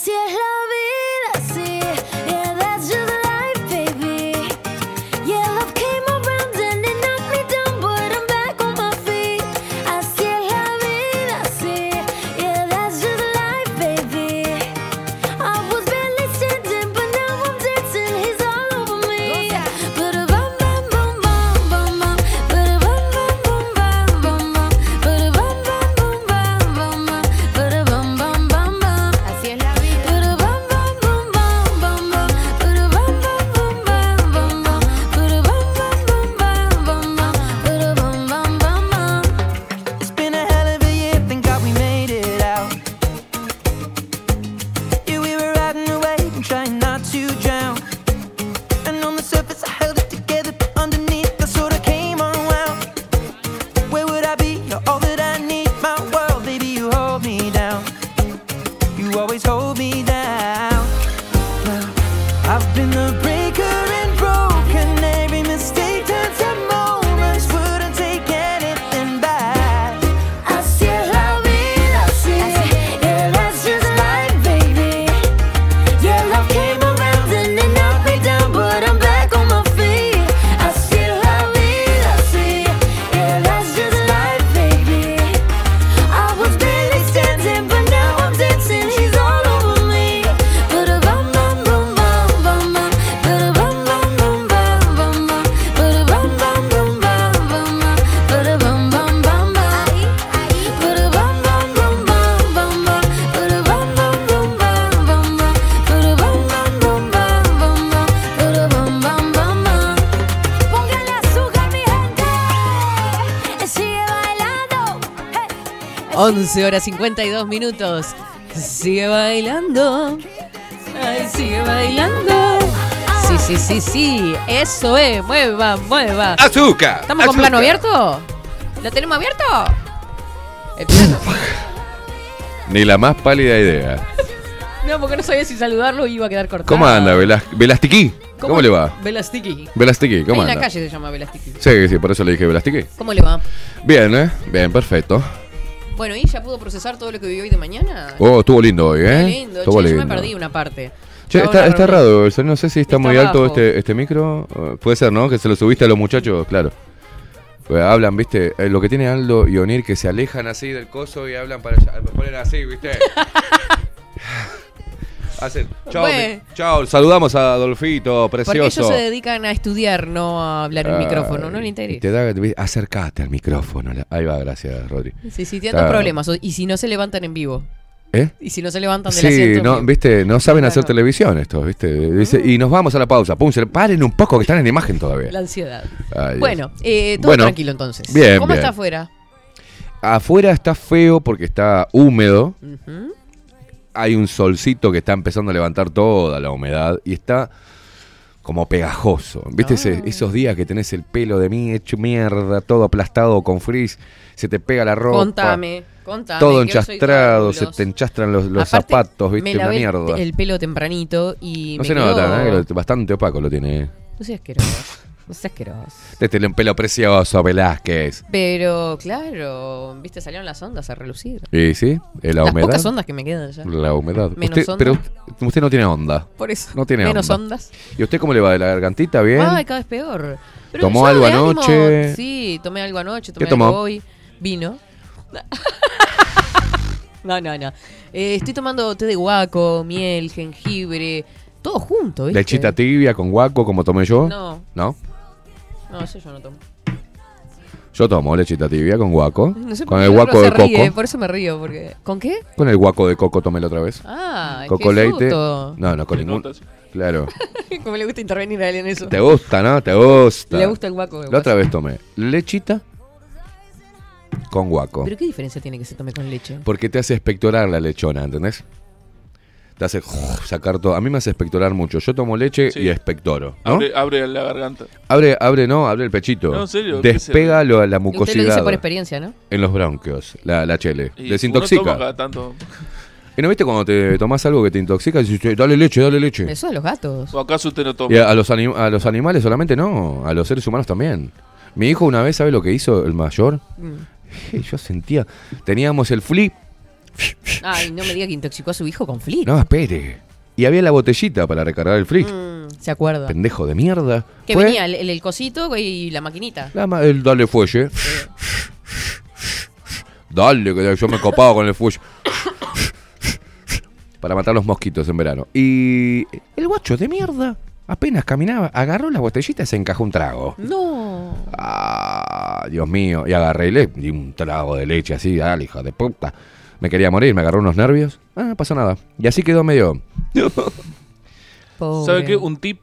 Así 11 horas 52 minutos. Sigue bailando. Ay, sigue bailando. Sí, sí, sí, sí. Eso es. Mueva, mueva. ¡Azúcar! ¿Estamos con plano abierto? ¿Lo tenemos abierto? El plano. Ni la más pálida idea. No, porque no sabía si saludarlo iba a quedar cortado. ¿Cómo anda, Velas- Velastiqui? ¿Cómo, le va? Velastiki. Velastiqui, ¿cómo Ahí en anda? la calle se llama Velastiki. Sí, sí, por eso le dije Velastiqui. ¿Cómo le va? Bien, ¿eh? Bien, perfecto. Bueno, ¿y ya pudo procesar todo lo que vivió hoy de mañana? Oh, estuvo lindo hoy, ¿eh? Lindo. Estuvo Che, yo me lindo. perdí una parte. Che, está, está raro, el sonido, no sé si está, Está muy alto este, este micro. Eh, Puede ser, ¿no? Que se lo subiste a los muchachos, claro. Pues hablan, viste, Eh, lo que tiene Aldo y Onir que se alejan así del coso y hablan para allá, ponen así, viste. Hacen, chao, Bueno. mi- chao, saludamos a Adolfito, Porque precioso. ellos se dedican a estudiar, no a hablar en Ay, micrófono, no le y interesa. Te da, te- acércate al micrófono. Ahí va, gracias, Rodri. Sí, sí, tienen problemas. o- Y si no se levantan en vivo. ¿Eh? Y si no se levantan del Sí, asiento. en no, vivo. viste, no saben hacer televisión estos, viste. Dice, y nos vamos a la pausa. Pum, se- paren un poco que están en imagen todavía. La ansiedad. Ay, Dios. bueno, eh, todo Bueno, tranquilo entonces. bien, ¿Cómo bien. está afuera? Afuera está feo porque está húmedo. Ujú. Hay un solcito que está empezando a levantar toda la humedad y está como pegajoso. ¿Viste ese- Ah. esos días que tenés el pelo de mí hecho mierda, todo aplastado con frizz, se te pega la ropa? Contame, contame. Todo enchastrado, se te enchastran los, los Aparte, zapatos, ¿viste? Me Una lavé mierda. el pelo tempranito y no me se quedó- nota, ¿eh? Bastante opaco lo tiene. No seas asqueroso. No seas asqueroso. Este un pelo precioso, Velázquez. Pero, claro, viste, salieron las ondas a relucir. ¿Y sí? ¿Eh, ¿La Las humedad? pocas ondas que me quedan ya. La humedad. Menos Usted- onda. pero usted, no tiene onda. Por eso. No tiene Menos onda. ondas. ¿Y usted cómo le va de la gargantita? ¿Bien? Ay, cada vez peor. Pero ¿Tomó algo de ánimo- anoche? Sí, tomé algo anoche, ¿Qué tomé tomó? algo hoy. Vino. no, no, no. Eh, estoy tomando té de guaco, miel, jengibre, todo junto, ¿viste? ¿Lechita tibia con guaco como tomé yo? No. ¿No? No, eso yo no tomo. Yo tomo lechita tibia con guaco. No sé por con el guaco de ríe, coco. por eso me río, porque... ¿Con qué? Con el guaco de coco tomé la otra vez. Ah, Coco qué leite. fruto. No, no, con ningún. Claro. Como le gusta intervenir a él en eso. Te gusta, ¿no? Te gusta. Le gusta el guaco de La otra vez tomé lechita con guaco. ¿Pero qué diferencia tiene que se tome con leche? Porque te hace expectorar la lechona, ¿entendés? Te hace sacar todo. A mí me hace expectorar mucho. Yo tomo leche Sí. y expectoro. ¿no? Abre, abre la garganta. Abre, abre, no, abre el pechito. No, en serio, ¿qué Despega lo- la Usted lo mucosidad dice por experiencia, ¿no? en los bronquios, la, la chele. Y uno Desintoxica. toma cada tanto. ¿Y no viste cuando te tomás algo que te intoxica? Dices, "Che, dale leche, dale leche. Eso de los gatos. ¿O acaso usted no toma? Y a, a los anim- a los animales solamente no, a los seres humanos también. Mi hijo una vez, ¿sabe lo que hizo el mayor? Mm. Yo sentía, teníamos el flip, Ay, no me diga que intoxicó a su hijo con flip. no, espere. Y había la botellita para recargar el flip. Mm, se acuerda. Pendejo de mierda. Que Fue venía el, el- el cosito y la maquinita. la ma- el dale fuelle. Dale, que yo me copaba con el fuelle. Para matar los mosquitos en verano. Y el guacho de mierda, apenas caminaba, agarró la botellita y se encajó un trago. No. Ah, Dios mío. Y agarré y le di un trago de leche así, dale, hija de puta. Me quería morir, me agarró unos nervios. Ah, no pasó nada. Y así quedó medio. ¿Sabe qué? Un tip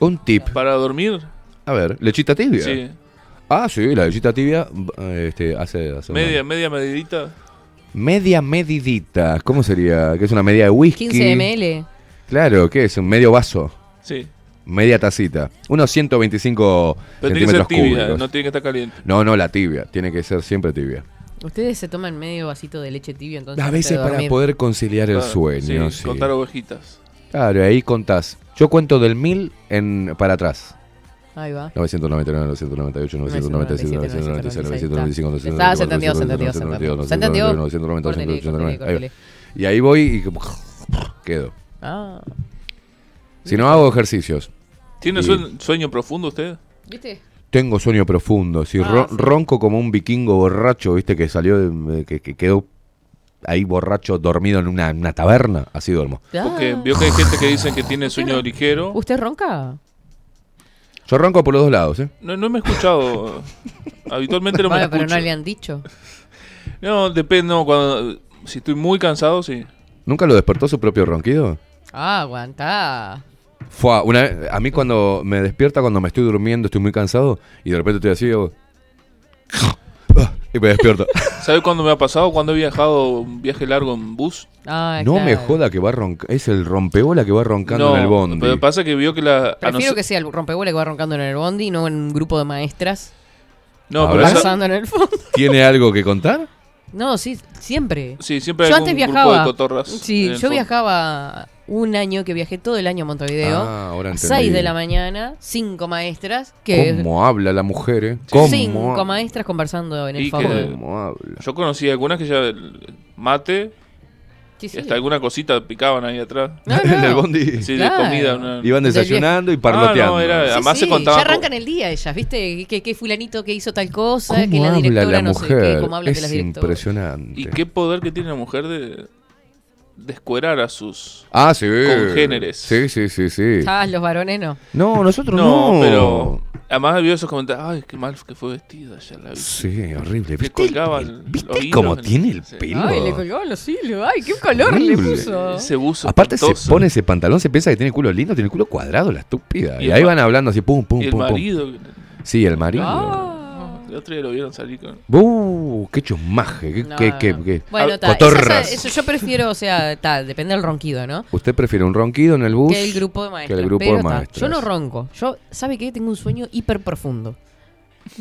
Un tip. para dormir. A ver, lechita tibia. Sí. Ah, sí, la lechita tibia este, hace, hace una- Media, media medidita. Media medidita. ¿Cómo sería? ¿Qué es una medida de whisky? 15 ml. Claro, ¿qué es? Un medio vaso. Sí. Media tacita. Unos 125 Pero tiene que ser centímetros tibia, cúbicos. no tiene que estar caliente. No, no, la tibia. Tiene que ser siempre tibia. Ustedes se toman medio vasito de leche tibia entonces. A veces para poder conciliar el sueño. sí, sí. Contar ovejitas. Claro, ahí contás. Yo cuento del 1000 en, para atrás. Ahí va. 999, 998, 997, 996, 995, Está, se entendió, se entendió, se entendió. Se entendió. 990, Córtele, 989. córtele, Ahí va. Y ahí voy y quedo. Ah. Si no hago ejercicios. ¿Tiene sueño profundo usted? ¿Viste? Tengo sueño profundo. Si Ah, ro- sí. ronco como un vikingo borracho, viste, que salió, de- que, que quedó ahí borracho, dormido en una, una taberna, así duermo. Porque vio que hay gente que dicen que tiene sueño ligero. ¿Usted ronca? Yo ronco por los dos lados, ¿eh? No, no me he escuchado. Habitualmente no me Bueno, pero escucho. no le han dicho. No, depende, no, cuando, si estoy muy cansado, sí. ¿Nunca lo despertó su propio ronquido? Ah, aguantá. Fue una vez- a mí cuando me despierta, cuando me estoy durmiendo, estoy muy cansado y de repente estoy así hago- y me despierto. ¿Sabe cuándo me ha pasado? Cuando he viajado un viaje largo en bus. Ah, no claro. me joda que va roncando. Es el rompebola que va roncando No, en el bondi. pero pasa que vio que la... Prefiero que sea el rompehuele que va roncando en el bondi y no en un grupo de maestras No, pero pasando en el fondo. ¿Tiene algo que contar? No, sí, siempre. Sí, siempre Yo antes grupo de cotorras Sí, yo fondo. viajaba un año que viajé todo el año a Montevideo. Ah, ahora a entendí. 6 de la mañana, cinco maestras que ¿Cómo habla la mujer, eh? ¿Cómo cinco habla? maestras conversando en el que- ¿Cómo habla? Yo conocí algunas que ya mate Sí, sí. hasta alguna cosita picaban ahí atrás. No, En el no. bondi. Sí, Claro. de comida. una- Iban desayunando y Ah, parloteando. no, era- Sí, además se ya arrancan el día ellas, ¿viste? Que, que fulanito que hizo tal cosa, ¿Cómo que la habla directora la no sé mujer? qué, cómo hablan de es las directoras. impresionante. Y qué poder que tiene la mujer de descuerar a sus Ah, sí. congéneres. Sí, sí, sí, sí. Ah, los varones no. No, nosotros no. No, pero además vio esos comentarios. Ay, qué mal que fue vestida. Ya la vi. Sí, horrible. Le ¿Viste, el- ¿viste los hilos cómo en- tiene el sí. pelo? Ay, le colgaban los hilos. Ay, qué color le Horrible. puso. Ese buzo Aparte se pone ese pantalón, se piensa que tiene culo lindo, tiene culo cuadrado, la estúpida. Y Y, el ahí van hablando así, pum, pum, Y el pum, pum. marido. Sí, el marido. Ah. El otro día lo vieron salir con. Uh, qué chusmaje, qué, No, qué, no. qué, qué- Bueno, ta, esa- cotorras. eso yo prefiero, o sea, ta, depende del ronquido, ¿no? ¿Usted prefiere un ronquido en el bus? Que el grupo de maestras. Que el grupo pero de ta, maestras. yo no ronco. Yo, ¿sabe qué? Tengo un sueño hiper profundo.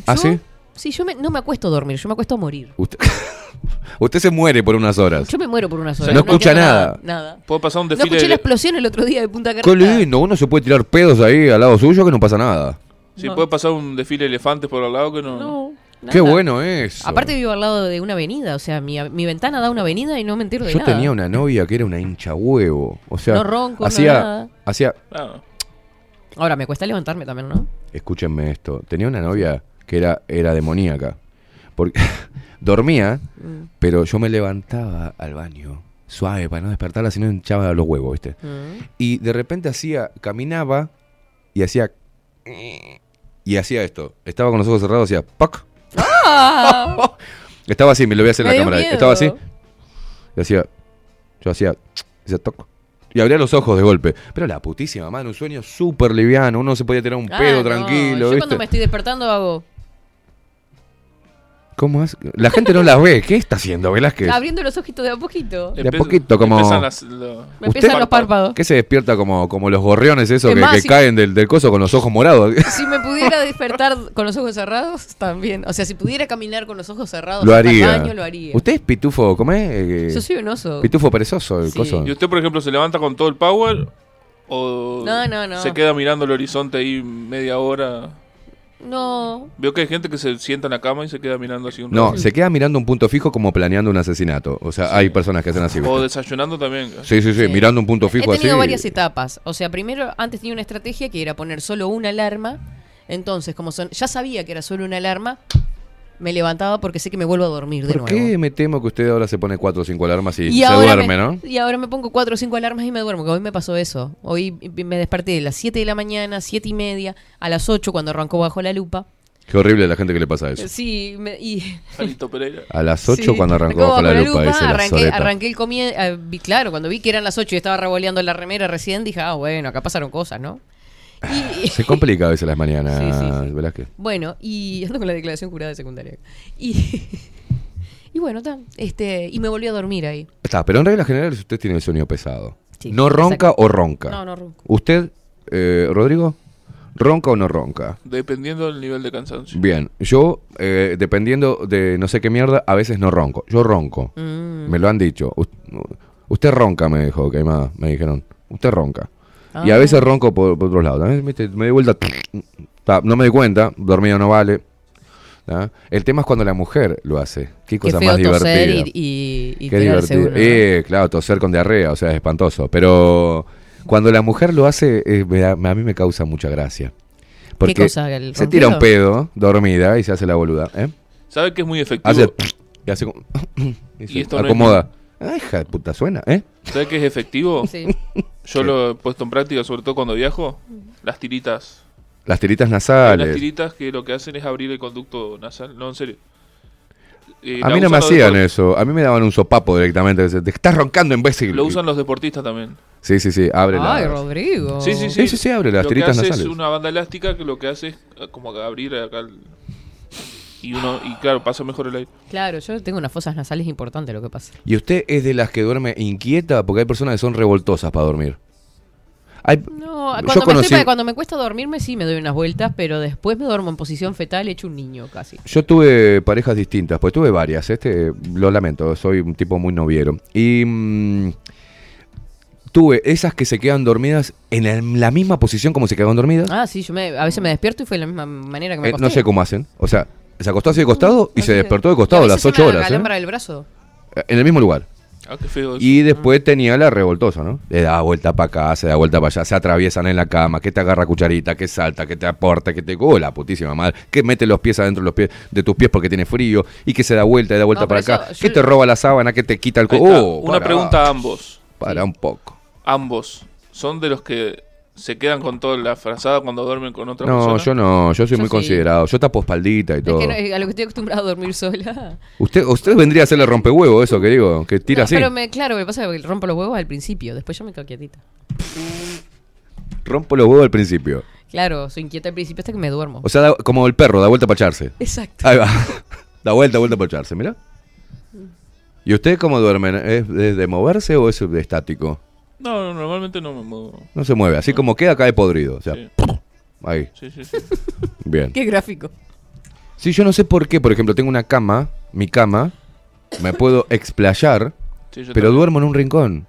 ¿Ah, Yo- sí? Sí, yo me- no me acuesto a dormir, yo me acuesto a morir. Usted, usted se muere por unas horas. Yo me muero por unas No horas. escucha nada. Nada. Puedo pasar un No desfile. escuché la explosión el otro día de Punta Qué Carreta. lindo, uno se puede tirar pedos ahí al lado suyo que no pasa nada. Sí, No. puede pasar un desfile de elefantes por al lado que no. No. nada. Qué bueno eso. Aparte vivo al lado de una avenida, o sea, mi, mi ventana da una avenida y no me entero de Yo nada. tenía una novia que era una hincha huevo. O sea, No ronco, no hacía, nada. hacía, Ah, Ahora, me cuesta levantarme también, ¿no? escúchenme esto, tenía una novia que era, era demoníaca. Porque dormía, Mm. pero yo me levantaba al baño, suave, para no despertarla, si no hinchaba los huevos, ¿viste? Mm. Y de repente hacía, caminaba y hacía... Y hacía esto. Estaba con los ojos cerrados, hacía... ¡Pac! ¡Ah! Estaba así, me lo voy a hacer en la cámara. miedo. Estaba así. Y hacía. Yo hacía. Hacía toc. Y abría los ojos de golpe. Pero la putísima madre, un sueño súper liviano. Uno se podía tirar un Ah, pedo no. tranquilo, Yo ¿viste? cuando me estoy despertando hago. ¿Cómo es? La gente no las ve. ¿Qué está haciendo, Velázquez? Abriendo los ojitos de a poquito. De a poquito, como. Empiezan las- lo- Me empiezan los párpados. ¿Qué se despierta como, como los gorriones esos Es que, más, que si- caen del, del coso con los ojos morados? Si me pudiera despertar con los ojos cerrados, también. O sea, si pudiera caminar con los ojos cerrados lo haría. baño, lo haría. ¿Usted es pitufo? ¿Cómo es? Eh, Yo soy un oso. Pitufo perezoso, el coso. ¿Y usted, por ejemplo, se levanta con todo el power? ¿O No, no, no. se queda mirando el horizonte ahí media hora? No. Veo que hay gente que se sienta en la cama y se queda mirando así un No, rato. se queda mirando un punto fijo como planeando un asesinato. O sea, hay personas que hacen así. O desayunando también. Sí, sí, sí, mirando un punto He fijo tenido así. varias etapas. O sea, primero, antes tenía una estrategia que era poner solo una alarma. Entonces, como son, ya sabía que era solo una alarma, me levantaba porque sé que me vuelvo a dormir de ¿Por nuevo. qué me temo que usted ahora se pone cuatro o cinco alarmas y, Y se ahora duerme, me, ¿no? Y ahora me pongo cuatro o cinco alarmas y me duermo. que hoy me pasó eso. Hoy me desperté a las 7 de la mañana, siete y media, a las 8 cuando arrancó bajo la lupa. Qué horrible la gente que le pasa eso. Sí, me- y... Salito Pereira. A las 8 Sí, cuando arrancó bajo la lupa, dice la arranqué, arranqué el comienzo. claro, cuando vi que eran las 8 y estaba revoleando la remera recién, dije, ah, bueno, acá pasaron cosas, ¿no? Y, Se complica a veces las mañanas, Sí, sí, sí. Velázquez. bueno, y ando con la declaración jurada de secundaria. Y, y bueno, ta, este, y me volví a dormir ahí. Está, pero en reglas generales usted tiene el sueño pesado. Sí, ¿No ronca exacto. o ronca? No, no ronco. ¿Usted, eh, Rodrigo, ronca o no ronca? Dependiendo del nivel de cansancio. Bien, yo, eh, dependiendo de no sé qué mierda, a veces no ronco. Yo ronco. Mm. Me lo han dicho. Us- Usted ronca, me dijo, que me dijeron. Usted ronca. Y a Ah. veces ronco por, por otros lados. ¿eh? ¿Viste? Me di vuelta. Ta, No me di cuenta, dormido no vale. El tema es cuando la mujer lo hace. Qué Qué cosa feo más toser divertida. y, y, y Qué divertido. uno, ¿no? Eh, claro, toser con diarrea, o sea, es espantoso. Pero cuando la mujer lo hace, eh, me a mí me causa mucha gracia. Porque cosa, el se tira un pedo, dormida, y se hace la boluda. ¿eh? ¿Sabe que es muy efectivo? Hace y hace como- y Y se esto no es acomoda. Ay, hija de puta, suena, ¿eh? ¿Sabe que es efectivo? Sí. Yo lo he puesto en práctica, sobre todo cuando viajo. Las tiritas. Las tiritas Hay nasales. Las tiritas que lo que hacen es abrir el conducto nasal. No, en serio. Eh, A mí no me hacían eso. A mí me daban un sopapo directamente. Te estás roncando, imbécil. Lo usan los deportistas también. Sí, sí, sí. Abre Ay. Rodrigo. Sí, sí, sí. Sí, sí, sí, abre las lo que tiritas hace nasales. es una banda elástica que lo que hace es eh, como que abrir acá el- y uno y claro pasa mejor el aire. Claro, yo tengo unas fosas nasales importantes lo que pasa. ¿Y usted es de las que duerme inquieta? Porque hay personas que son revoltosas para dormir. Hay- No, Yo cuando, me conocí- estoy- cuando me cuesta dormirme sí me doy unas vueltas, pero después me duermo en posición fetal hecho un niño casi. Yo tuve parejas distintas, pues tuve varias, este lo lamento, soy un tipo muy noviero. Y mm, tuve esas que se quedan dormidas en la misma posición como se quedaban dormidas. Ah, sí, yo me- a veces me despierto y fue de la misma manera que me Eh, no sé cómo hacen. O sea, se acostó así de costado y se despertó de costado a las se 8 me horas. ¿eh? acalambra el brazo. En el mismo lugar. Ah, qué feo eso. Y después tenía la revoltosa, ¿no? Le da vuelta para acá, se da vuelta para allá, se atraviesan en la cama, que te agarra cucharita, que salta, que te aporta, que te... ¡Oh, la putísima madre! Que mete los pies adentro de los pies, de tus pies porque tiene frío, y que se da vuelta y da vuelta No, para pero acá, eso que yo- te roba la sábana, que te quita el... co- Ahí está. ¡Oh! Una para, pregunta a ambos. Para un poco. Ambos son de los que se quedan con toda la frazada cuando duermen con otra No, persona. yo no, yo soy Yo muy sí. considerado. Yo tapo espaldita y Es todo. que no- a lo que estoy acostumbrado a dormir sola. Usted, usted vendría a hacerle rompehuevo, eso que digo, que tira No, así. Pero me, claro, lo que pasa es que rompo los huevos al principio, después yo me quedo quietita. Rompo los huevos al principio. Claro, soy inquieta al principio hasta que me duermo. O sea, da- como el perro, da vuelta para echarse. Exacto. Ahí va. da vuelta, vuelta para echarse, mira. ¿Y usted cómo duerme? ¿Es de, de moverse o es de estático? No, no, normalmente no me muevo. No se mueve, así como queda, cae podrido. O sea, Sí. ahí. Sí, sí, sí. Bien. Qué gráfico. Sí, yo no sé por qué, por ejemplo, tengo una cama, mi cama, me puedo explayar, Sí, yo pero también. duermo en un rincón.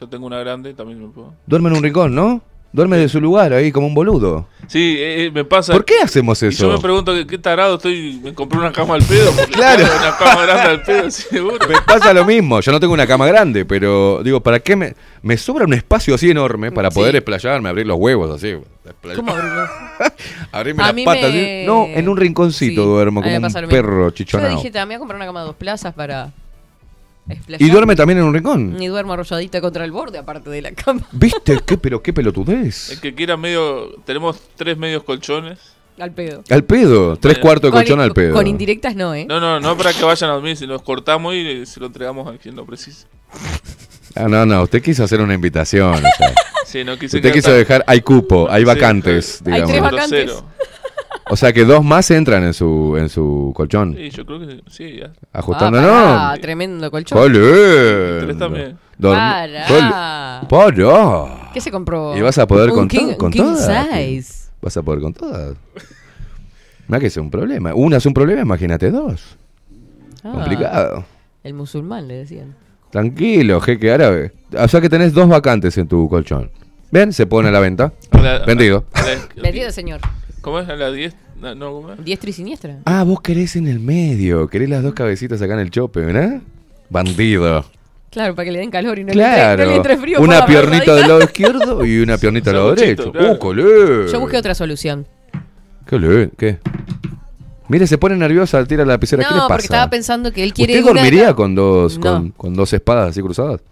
Yo tengo una grande, también me puedo. Duerme en un rincón, ¿no? Duerme de su lugar ahí como un boludo. Sí, eh, eh, me pasa. ¿Por qué hacemos Y yo eso? me pregunto qué, qué tarado estoy. Me compré una cama al pedo. Claro. Una cama grande al pedo, seguro. Me pasa lo mismo, yo no tengo una cama grande, pero digo, ¿para qué me, me sobra un espacio así enorme para poder Sí. explayarme, abrir los huevos así? ¿Cómo abrirlo? Abrirme las patas. me- así. No, en un rinconcito Sí, duermo, como un perro Yo chichonado. dije, también voy a comprar una cama de dos plazas para ¿Y duerme también en un rincón? Y duermo arrolladita contra el borde, aparte de la cama. ¿Viste? ¿Qué, pero qué pelotudez? El que quiera medio. Tenemos tres medios colchones. Al pedo. Al pedo, tres Bueno. cuartos de colchón al pedo. Con indirectas no, ¿eh? No, no, no para que vayan a dormir, si los cortamos y se lo entregamos a quien lo precise. Ah, no, no, usted quiso hacer una invitación. o sea. Sí, no quise usted quiso tan- dejar, hay cupo, hay Sí, vacantes. Hay tres digamos. vacantes. O sea que dos más entran en su, en su colchón. Sí, yo creo que sí, ya. Ajustándonos. Ah, pará, tremendo colchón. ¡Qué lindo! Tres también. Dorm- Pará. ¡Qué li- ¡Pará! ¿Qué se compró? Y vas a poder Un con, king- to- con un king todas. size. Vas a poder con todas. Mira que es un problema. Una es un problema, imagínate dos. Ah, Complicado. El musulmán le decían. Tranquilo, jeque árabe. O sea que tenés dos vacantes en tu colchón. Ven, se pone a la venta. Vendido. Vendido, señor. ¿Cómo es? ¿A la 10? No, no, ¿cómo es? Diestra y siniestra. Ah, vos querés en el medio. Querés las dos cabecitas acá en el chope, ¿verdad? Bandido. Claro, para que le den calor y no, le, entre, Claro. no le entre frío. una la piernita del lado izquierdo y una piernita del lado derecho. claro. ¡Uh, colé! Yo busqué otra solución. ¿Qué? ¿Qué? Mire, se pone nerviosa, tira la lapicera. ¿Qué le No, pasa? porque estaba pensando que él quiere. ¿Usted una- dormiría con dos, No. con, con dos espadas así cruzadas?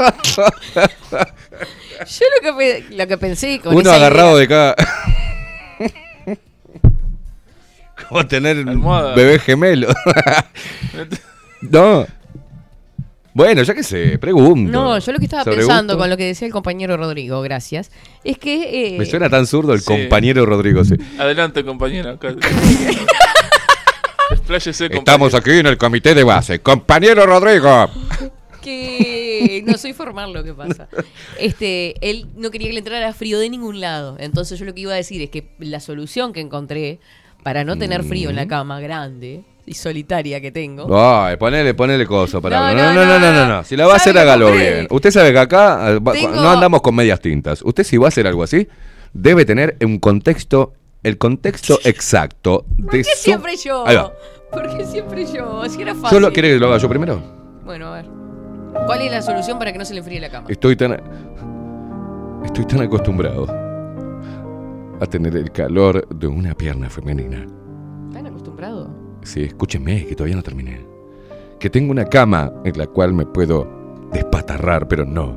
Yo lo que, lo que pensé con Uno esa agarrado idea- de cada. Como tener un Almohada. bebé gemelo. no. Bueno, ya que sé, pregunto. No, yo lo que estaba pensando gusto. con lo que decía el compañero Rodrigo, gracias, es que... eh, Me suena tan zurdo el Sí. compañero Rodrigo. sí. Adelante, compañero. Estamos aquí en el comité de base. Compañero Rodrigo. que no soy formal lo que pasa. Este, él no quería que le entrara frío de ningún lado. Entonces yo lo que iba a decir es que la solución que encontré para no tener frío en la cama grande y solitaria que tengo. Ay, ponele, ponele coso para. No, No, no, no, no. Si la va a hacer, ¿Sabe qué hágalo bien. Usted sabe que acá eh, no andamos con medias tintas. Usted si va a hacer algo así, debe tener un contexto, el contexto exacto de ¿Por qué su... siempre yo? ¿Por qué siempre yo? Si era fácil. ¿Solo quiere que lo haga yo primero? Bueno, a ver. ¿Cuál es la solución para que no se le enfríe la cama? Estoy tan. Estoy tan acostumbrado a tener el calor de una pierna femenina. ¿Están acostumbrados? Sí, escúchenme, que todavía no terminé. Que tengo una cama en la cual me puedo despatarrar, pero no.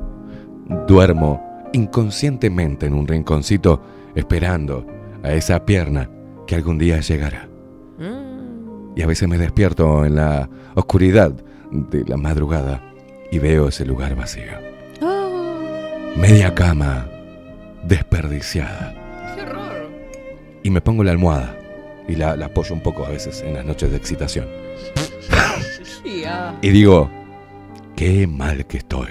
Duermo inconscientemente en un rinconcito esperando a esa pierna que algún día llegará. Mm. Y a veces me despierto en la oscuridad de la madrugada y veo ese lugar vacío. Media cama desperdiciada. ¡Qué horror! Y me pongo la almohada y la, la apoyo un poco a veces en las noches de excitación. Ah. Y digo, qué mal que estoy.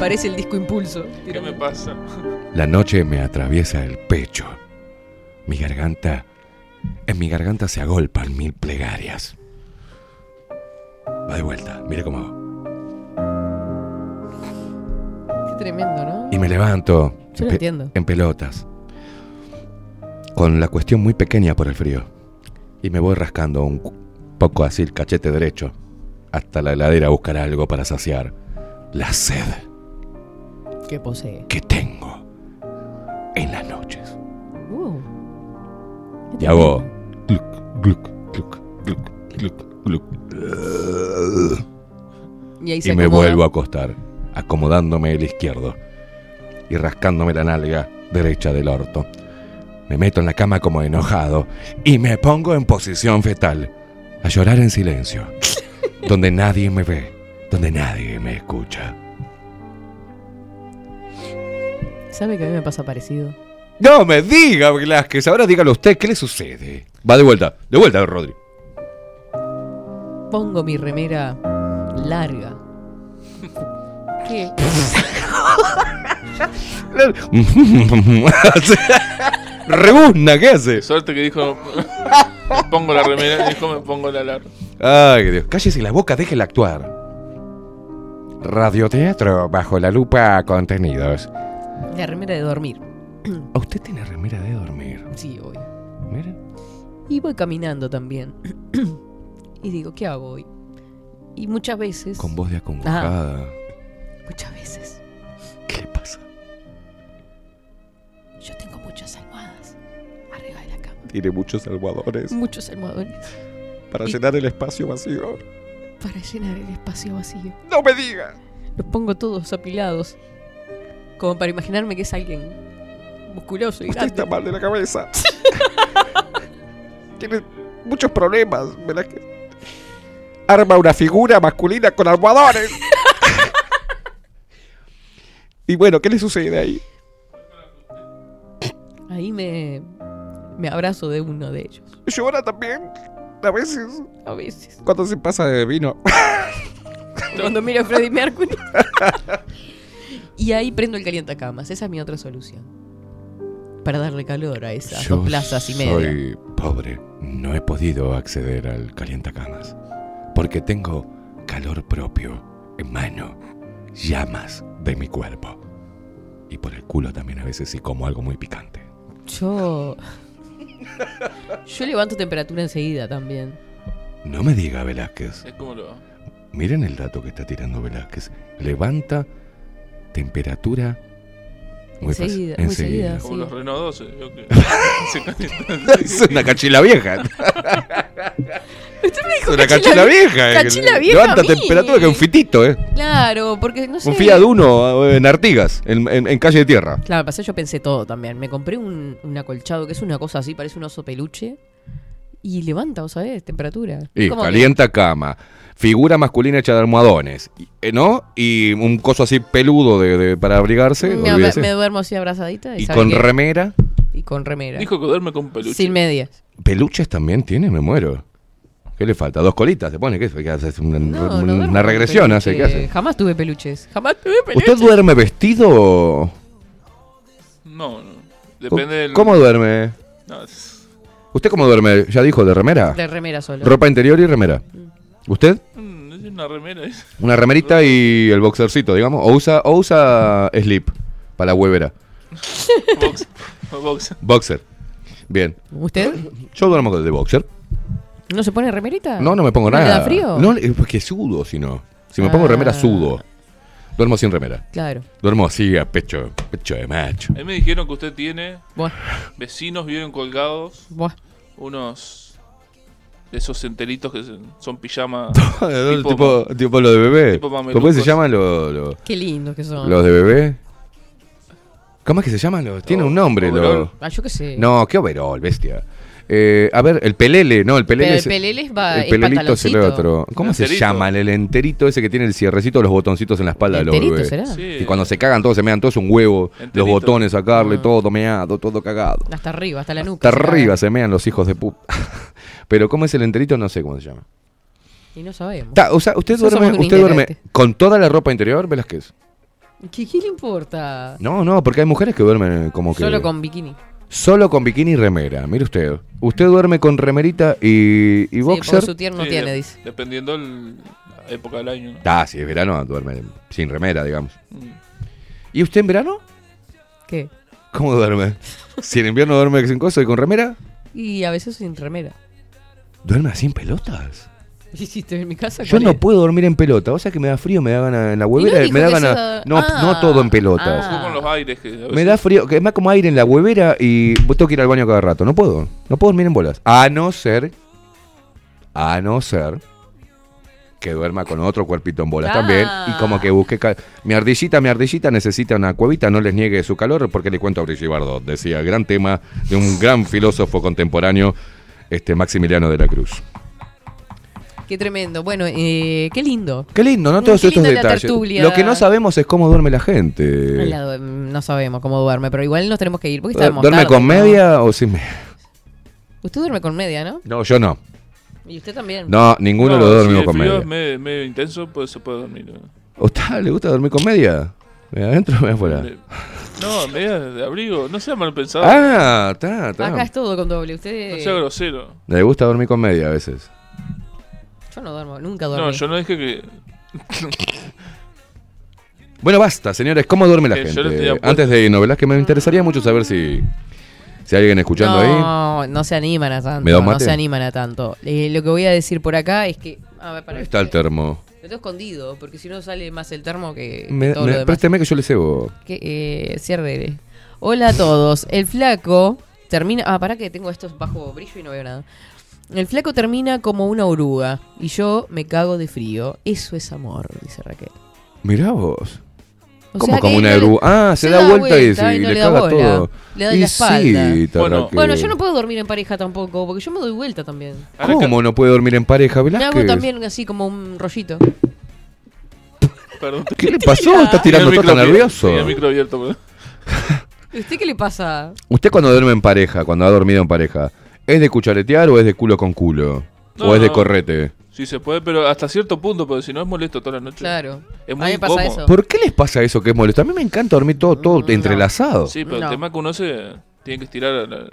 Parece el disco Impulso. ¿Qué me pasa? La noche me atraviesa el pecho. Mi garganta, en mi garganta se agolpan mil plegarias. Va de vuelta, mire cómo hago. Qué tremendo, ¿no? Y me levanto Yo lo entiendo. en pelotas. Con la cuestión muy pequeña por el frío. Y me voy rascando un poco así el cachete derecho. Hasta la heladera a buscar algo para saciar la sed ¿Qué posee? que tengo en las noches. Uh, Y hago. gluc, gluc, gluc, gluc, gluc, gluc. Y ahí se Y me acomoda. vuelvo a acostar, acomodándome el izquierdo y rascándome la nalga derecha del orto. Me meto en la cama como enojado y me pongo en posición fetal, a llorar en silencio, donde nadie me ve, donde nadie me escucha. ¿Sabe que a mí me pasa parecido? No me diga, Velázquez, ahora dígalo usted, ¿qué le sucede? Va de vuelta, de vuelta, Rodri. Pongo mi remera larga. ¿Qué? Rebuzna, ¿qué hace? Suerte que dijo, me pongo la remera y dijo, me pongo la alarma. Ay, Dios. Cállese la boca, déjela actuar. Radioteatro bajo la lupa contenidos. La remera de dormir. ¿A usted tiene remera de dormir? Sí, hoy. Mira. Y voy caminando también. y digo, ¿qué hago hoy? Y muchas veces. Con voz de acongojada. Muchas veces. ¿Qué le pasa? Yo tengo muchas almohadas arriba de la cama. Tiene muchos almohadones Muchos almohadones para Y- llenar el espacio vacío. para llenar el espacio vacío. ¡No me diga! Los pongo todos apilados. Como para imaginarme que es alguien musculoso y Usted grande. está mal de la cabeza. Tiene muchos problemas. Arma una figura masculina con almohadones. Y bueno, ¿qué le sucede ahí? Ahí me, me abrazo de uno de ellos. Llora también. A veces. A veces. Cuando se pasa de vino. Cuando miro a Freddie Mercury. y ahí prendo el calientacamas. Esa es mi otra solución. Para darle calor a esas Yo dos plazas y media. Soy pobre. No he podido acceder al calientacamas. Porque tengo calor propio en mano. Llamas de mi cuerpo. Y por el culo también a veces si como algo muy picante. Yo. Yo levanto temperatura enseguida también. No me diga Velázquez. Es como lo. Miren el dato que está tirando Velázquez. Levanta temperatura. Enseguida, muy seguida, Como sí. los Renault 12. yo que- se calientan es una cachila vieja. Usted me dijo Es una cachila cachila vie- vieja. eh, cachila vieja Levanta a mí. temperatura que un fitito, ¿eh? Claro, porque no sé. Un Fiat Uno eh, en Artigas, en, en- en calle de tierra. Claro, pasé, yo pensé todo también. Me compré un, un acolchado que es una cosa así, parece un oso peluche. Y levanta, ¿vos sabés? Temperatura. Y que- calienta cama. Figura masculina hecha de almohadones. y- eh, ¿No? Y un coso así peludo de, de- para abrigarse. me, me duermo así abrazadita. Y, con remera. Y con remera. Dijo que duerme con peluche. Sin medias. Peluches también tiene, me muero. ¿Qué le falta? ¿Dos colitas? ¿Se pone? ¿Qué, qué hace? Una, No, no una duermo con regresión hace. ¿Qué hace? Jamás tuve peluches. Jamás tuve peluches. ¿Usted duerme vestido? No, no. Depende del. ¿Cómo duerme? No, es- ¿Usted cómo duerme? ¿Ya dijo de remera? De remera solo. Ropa interior y remera. ¿Usted? Mm, es una remera. es- Una remerita y el boxercito, digamos. O usa, o usa slip para la huevera. Box. box. Boxer. Bien. ¿Usted? Yo duermo de boxer. ¿No se pone remerita? No, no me pongo ¿No nada. le da frío? No, es porque sudo, si no. Si me pongo remera, Ah. sudo. Duermo sin remera. Claro. Duermo así, a pecho, pecho de macho. A mí me dijeron que usted tiene. Buah. Vecinos viven colgados. Buah. Unos. De esos enteritos que son pijama. tipo, tipo, lo de bebé. tipo ¿Cómo se llaman los, los, Qué lindos que son. los de bebé? ¿Cómo es que se llaman? Los, tiene un nombre. Los... Ah, yo qué sé. No, qué overol, bestia. Eh, a ver, el pelele, no, el pelele. Pero el pelele es va- el es pelelito es el pantaloncito. otro. ¿Cómo se enterito. llama? El enterito ese que tiene el cierrecito, los botoncitos en la espalda de los ¿Enterito bebés. será? Sí. Y cuando se cagan todos, se mean todos un huevo, los botones, sacarle Ah. todo meado, todo cagado. Hasta arriba, hasta la nuca. Hasta se arriba se mean los hijos de puta. Pero ¿cómo es el enterito? No sé cómo se llama. Y no sabemos. Ta, o sea, usted Nosotros duerme, somos un usted duerme ignorante. con toda la ropa interior, Velázquez. ¿Qué, qué le importa? No, no, porque hay mujeres que duermen como que Solo con bikini. Solo con bikini y remera. Mire usted, usted duerme con remerita y, y Sí, boxer. su tierno Sí, tiene, de- dice. Dependiendo el- la época del año. ¿no? Ah, si es verano duerme sin remera, digamos. Mm. ¿Y usted en verano? ¿Qué? ¿Cómo duerme? si en invierno duerme sin cosa y con remera, Y a veces sin remera. duerme así en pelotas. ¿Hiciste en mi casa? Yo ¿Cuál no es? puedo dormir en pelota. O sea que me da frío, me da gana en la huevera, dijo me da que gana. esa- No, Ah, no todo en pelotas. ah. Tú con los aires que a Me da frío, que es más como aire en la huevera y tengo que ir al baño cada rato. No puedo. No puedo dormir en bolas. A no ser. A no ser. Que duerma con otro cuerpito en bolas Ah. también. Y como que busque. Mi ardillita, mi ardillita necesita una cuevita. No les niegue su calor porque le cuento a Brigitte Bardot. Decía, gran tema de un gran filósofo contemporáneo, este Maximiliano de la Cruz. Qué tremendo. Bueno, eh, qué lindo. Qué lindo, ¿no? Mm, Todos qué estos detalles. Lo que no sabemos es cómo duerme la gente. Mm, no sabemos cómo duerme, pero igual nos tenemos que ir. Porque estamos ¿Duerme tarde, con ¿no? media o sin media? Usted duerme con media, ¿no? No, yo no. Y usted también. No, ninguno No, lo si dormimos el con media. es medio, medio intenso, pues se puede dormir. ¿no? ¿A usted le gusta dormir con media? ¿Me adentro o me afuera? No, media de abrigo. No sea mal pensado. Ah, está, está. Acá es todo con doble. Usted. No sea grosero. Le gusta dormir con media a veces. Yo no duermo, nunca duermo. No, yo no dije que. Bueno, basta, señores. ¿Cómo duerme la Eh, yo gente? Antes de irnos, ¿verdad? Que me interesaría mucho saber si, si hay alguien escuchando ahí. no, no se animan a tanto. ¿Me da un no mate? se animan a tanto. Eh, lo que voy a decir por acá es que. A ver, para Ahí está el termo. Lo tengo escondido, porque si no sale más el termo que, que Me, todo me- lo demás. présteme que yo le cebo. Que, eh, cierre. Hola a todos. El flaco termina. Ah, para que tengo estos bajo brillo y no veo nada. El flaco termina como una oruga y yo me cago de frío. Eso es amor, dice Raquel. Mirá vos. O ¿Cómo sea como una oruga? Ah, se, da, vuelta, y, y y no le, le da caga bola. todo. Le da y la espalda. Sí, Bueno, yo no puedo dormir en pareja tampoco, porque yo me doy vuelta también. ¿Cómo no puede dormir en pareja, Me Velázquez? hago también así como un rollito. Perdón. ¿Qué le pasó? ¿Estás tirando todo micro nervioso? abierto, tenía el micro abierto, perdón. ¿Usted qué le pasa? Usted cuando duerme en pareja, cuando ha dormido en pareja, ¿es de cucharetear o es de culo con culo? No, ¿O es de no. correte? Sí se puede, pero hasta cierto punto, porque si no es molesto toda la noche. Claro. Es A muy mí me pasa incómodo. eso. ¿Por qué les pasa eso que es molesto? A mí me encanta dormir todo, todo entrelazado. Sí, pero No. el tema es que uno se tiene que estirar a la-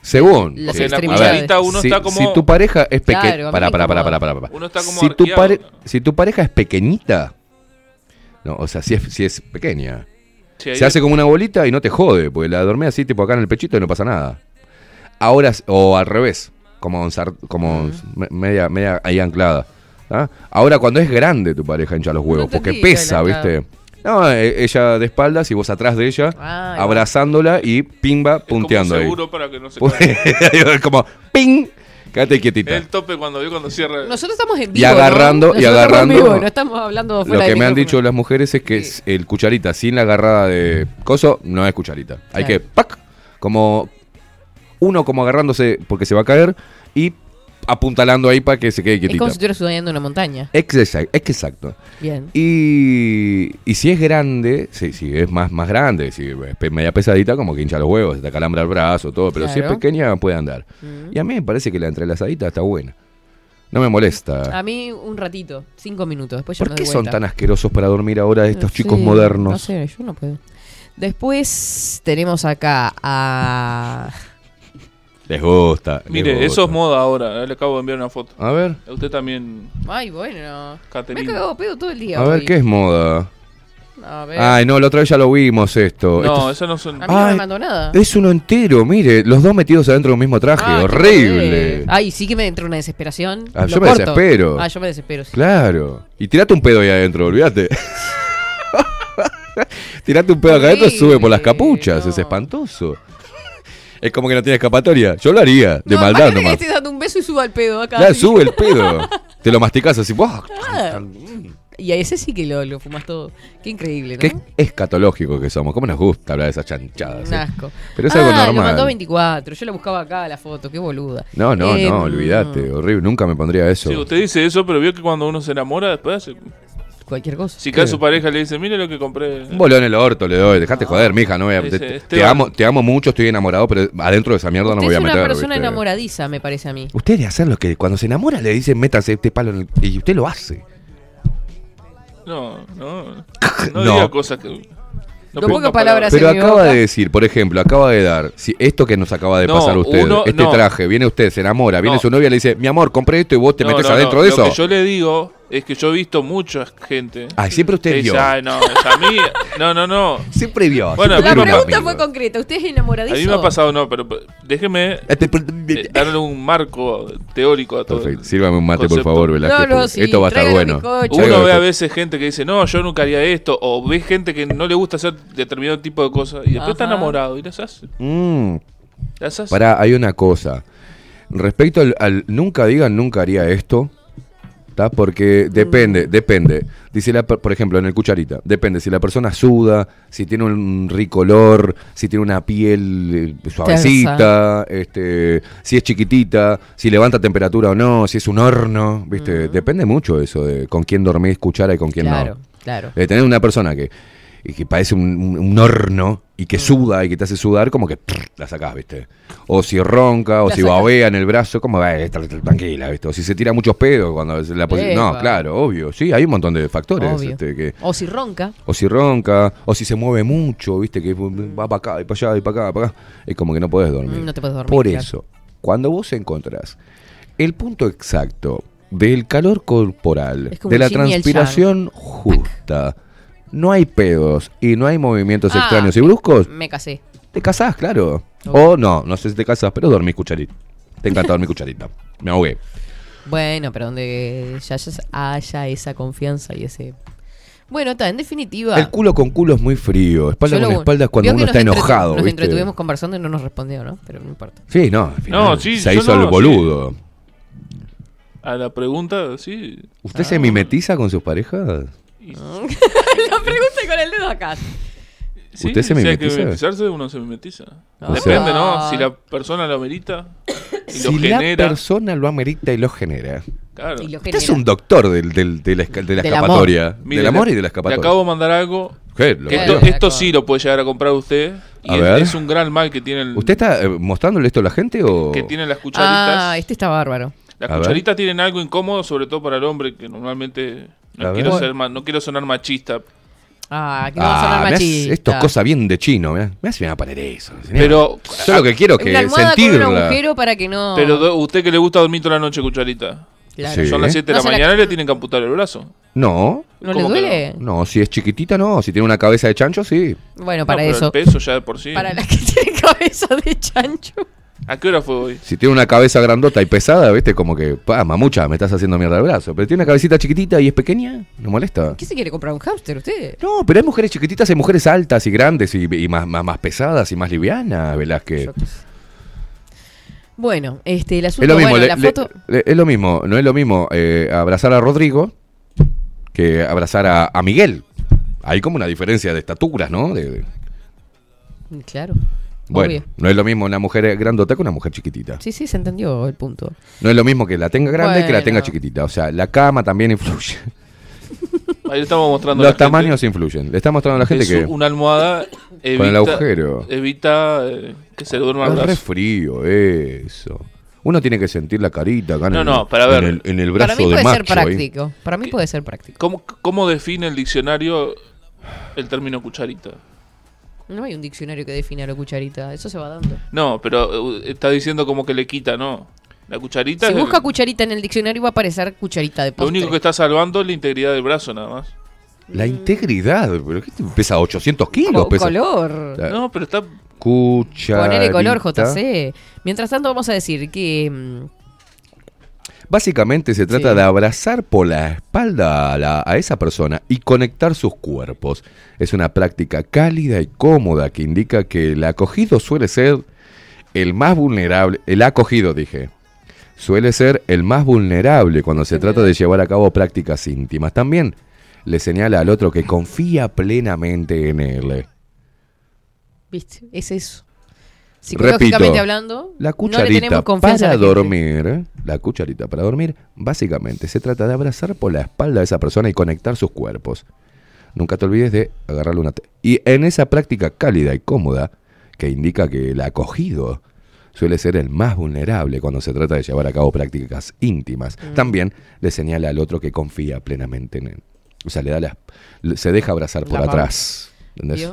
Según. Las Porque en la extremidades. cucharita uno si, está como... si tu pareja es Claro, a pequeña. mí para, me para, para, incomoda. para, para, para. Uno está como si, tu arqueado. pare- si tu pareja es pequeñita. No, o sea, si es, si es pequeña. Sí, ahí Se hace es- como una bolita y no te jode, porque la dormís así, tipo acá en el pechito y no pasa nada. Ahora, o al revés, como, como me- media, media ahí anclada. ¿ah? Ahora, cuando es grande tu pareja hincha los huevos, porque pesa, ¿viste? No, e- ella de espaldas y vos atrás de ella, Ah, ahí abrazándola y pimba, es como punteando ahí. seguro para que no se Pues, caiga. como ¡ping! Quédate quietita. El tope cuando vio cuando cierra. Nosotros estamos en Y vivo. ¿no? agarrando- y Nosotros estamos en agarrando- vivo, no estamos hablando Lo que de me han dicho las mujeres es que el cucharita sin la agarrada de coso no es cucharita. Hay Claro. que ¡pac! como uno como agarrándose porque se va a caer y apuntalando ahí para que se quede Es quietita. como si estuvieras subiendo una montaña. Exacto, exacto. Bien. Y, y si es grande, si es más, más grande, si es media pesadita, como que hincha los huevos, te calambra el brazo, todo, pero si es pequeña puede andar. Mm. Y a mí me parece que la entrelazadita está buena. No me molesta. A mí un ratito, cinco minutos. Después ya ¿Por qué son tan asquerosos para dormir ahora estos chicos modernos? No sé, yo no puedo. Después tenemos acá a. Les gusta. les Mire, gusta. eso es moda ahora. eh, Le acabo de enviar una foto. A ver. A usted también, Ay, bueno. Me he cagado pedo todo el día. A ver. ¿qué es moda? A ver. Ay, no, la otra vez ya lo vimos esto. No, Esto es- esas no son. A mí no me mandó nada. Es uno entero, mire, los dos metidos adentro de un mismo traje, Ah, horrible. Ay, sí que me entró una desesperación. Ah, yo me corto. desespero. Ah, yo me desespero. sí. Claro. Y tirate un pedo ahí adentro, olvídate. tirate un pedo acá adentro, sube por las capuchas, es espantoso. Es como que no tiene escapatoria. Yo lo haría, de No, maldad imagínate que nomás. estés dando un beso y suba el pedo acá. Ya, sube el pedo. Te lo masticas así, ¡buah! Ah. Y a ese sí que lo, lo fumas todo. Qué increíble, ¿no? Qué escatológicos que somos. ¿Cómo nos gusta hablar de esas chanchadas? Un eh? asco. Pero es algo ah, normal. lo mandó 24. Yo la buscaba acá la foto. Qué boluda. No, no, Em, no, olvídate. Horrible. Nunca me pondría eso. Sí, usted dice eso, pero vio que cuando uno se enamora, después hace. Cualquier cosa. Si cae su pareja le dice, mire lo que compré. Un bolón en el orto le doy. Dejate joder, mija. No voy a- Ese, te, este te va- amo, te amo mucho, estoy enamorado, pero adentro de esa mierda no me Usted voy es a una meter. persona ¿viste? enamoradiza, me parece a mí. Usted debe hacer lo que cuando se enamora le dicen métase este palo en el... Y usted lo hace. No, no. No. No diga cosas que. No ponga palabras Pero acaba de decir, por ejemplo, acaba de dar, si esto que nos acaba de No, pasar a usted, uno- este no. traje, viene usted, se enamora, viene su novia, le dice, mi amor, compré esto y vos te No, metes no, adentro no. de Lo eso. que yo le digo es que yo he visto mucha gente. Ay, siempre usted vio. Ay, no, es a mí. No, no, no. Siempre vio. Bueno, la a mí me pregunta fue concreta. ¿Usted es A enamoradizo? mí me ha pasado, no, pero déjeme eh, darle un marco teórico a todo. Perfecto. Sírvame un mate, por favor, Velázquez. No, sí, esto va a estar bueno. Uno ve a veces gente que dice, no, yo nunca haría esto, o ve gente que no le gusta hacer determinado tipo de cosas, y después está enamorado y las hace. Mm. Las hace. Pará, hay una cosa. Respecto al, al nunca digan nunca haría esto, ¿tá? Porque depende, depende. Dice la, por ejemplo, en el cucharita, depende si la persona suda, si tiene un rico olor, si tiene una piel eh, suavecita, este, si es chiquitita, si levanta temperatura o no, si es un horno, ¿viste? Depende mucho eso de con quién dormís cuchara y con quién Claro, no. claro. De tener una persona que, que parece un- un horno y que suda y que te hace sudar, como que prr, la sacás, ¿viste? O si ronca, o La si sacás. babea en el brazo, como va, eh, tra- tranquila, ¿viste? O si se tira muchos pedos cuando la posi- No, Epa. claro, obvio. Sí, hay un montón de factores. Obvio. este, que, O si ronca. o si ronca, o si se mueve mucho, ¿viste? Que va para acá y para allá y para acá, para acá. Es como que no podés dormir. Mm, no te podés dormir, Por claro. eso, cuando vos encontrás el punto exacto del calor corporal, Es como de la yin y el transpiración justa, no hay pedos y no hay movimientos Ah, extraños y bruscos, Me casé. te casás, claro. Oh. O no, no sé si te casás, pero dormís cucharita. Te encanta dormir cucharita. Me ahogué. Bueno, pero donde ya haya- esa confianza y ese. Bueno, está, en definitiva. El culo con culo es muy frío. Espalda con espalda es cuando uno está enojado. Nos ¿viste? entretuvimos conversando y no nos respondió, ¿no? Pero no importa. Sí, no, al final No, sí, se hizo no, el boludo. A la pregunta, sí. ¿Usted se mimetiza con sus parejas? La pregunta con el dedo acá. Sí, ¿Usted se si mimetiza? mimetizarse, uno se mimetiza. O Depende, ¿no? Si la persona lo merita. y lo Si la genera. persona lo amerita y lo genera. Claro. Y lo Usted es un doctor del, del- de la, esca- de la Del escapatoria. Mire, del amor y de la Le escapatoria. acabo de mandar algo. ¿Qué? Lo- Esto, sí lo puede llegar a comprar usted. Y A es, ver. es un gran mal que tiene el- ¿Usted está eh, mostrándole esto a la gente o...? que tienen las cucharitas. Ah, este está bárbaro. Las A ver. cucharitas tienen algo incómodo, sobre todo para el hombre, que normalmente no quiero, ser ma- no quiero sonar machista. Ah, que a Ah, sonar machista. esto es cosa bien de chino. Me hace me va a poner eso. Pero- Yo lo que quiero es que almohada con un sentirla. agujero para que no... Pero usted que le gusta dormir toda la noche cucharita. Claro. Sí. Son las 7 de No la mañana y le tienen que amputar el brazo. No. ¿No le ¿Cómo que duele? No, si es chiquitita, no. Si tiene una cabeza de chancho, sí. Bueno, No, para pero eso. El peso ya de por sí. Para la que tiene cabeza de chancho. ¿A qué hora fue hoy? Si tiene una cabeza grandota y pesada, viste, como que, pa, mamucha, me estás haciendo mierda el brazo. Pero tiene una cabecita chiquitita y es pequeña, no molesta. ¿Qué se quiere comprar un hámster usted? No, pero hay mujeres chiquititas, hay mujeres altas y grandes y, y más, más, más pesadas y más livianas, Velázquez. Bueno, este, el asunto, Es lo mismo, bueno, le- la le- foto... le- es lo mismo, no es lo mismo eh, abrazar a Rodrigo que abrazar a, a Miguel. Hay como una diferencia de estaturas, ¿no? De- de- Claro. Bueno, Obvio. no es lo mismo una mujer grandota que una mujer chiquitita. Sí, sí, se entendió el punto. No es lo mismo que la tenga grande que la tenga chiquitita. O sea, la cama también influye. Ahí le estamos mostrando a Los la gente tamaños influyen. Le está mostrando a la gente es que una almohada evita, Con el agujero. evita eh, que se duerma el es re frío eso. Uno tiene que sentir la carita acá en, No, el, no, para ver. en, el, en el brazo Para mí de puede macho. ser ahí. práctico. Para mí puede ser práctico. ¿Cómo, ¿Cómo define el diccionario el término cucharita? No hay un diccionario que defina la cucharita. Eso se va dando. No, pero eh, está diciendo como que le quita, ¿no? La cucharita Si es el- busca cucharita en el diccionario va a aparecer cucharita de lo postre. único que está salvando es la integridad del brazo nada más. La integridad. ¿Pero qué te- pesa 800 kilos? Co- pesa. color. La- No, pero está Cucharita. Ponele color JC. Mientras tanto vamos a decir que... Básicamente se trata Sí. de abrazar por la espalda a, la- a esa persona y conectar sus cuerpos. Es una práctica cálida y cómoda que indica que el acogido suele ser el más vulnerable. El acogido, dije. Suele ser el más vulnerable cuando se trata de llevar a cabo prácticas íntimas. También le señala al otro que confía plenamente en él. ¿Viste? Es eso. Psicológicamente Repito, hablando, la no le cucharita tenemos confianza para dormir, la cucharita para dormir, básicamente se trata de abrazar por la espalda a esa persona y conectar sus cuerpos. Nunca te olvides de agarrarle una... Y en esa práctica cálida y cómoda, que indica que el acogido suele ser el más vulnerable cuando se trata de llevar a cabo prácticas íntimas, Mm. también le señala al otro que confía plenamente en él. O sea, le da la, se deja abrazar por La atrás. ¿entendés?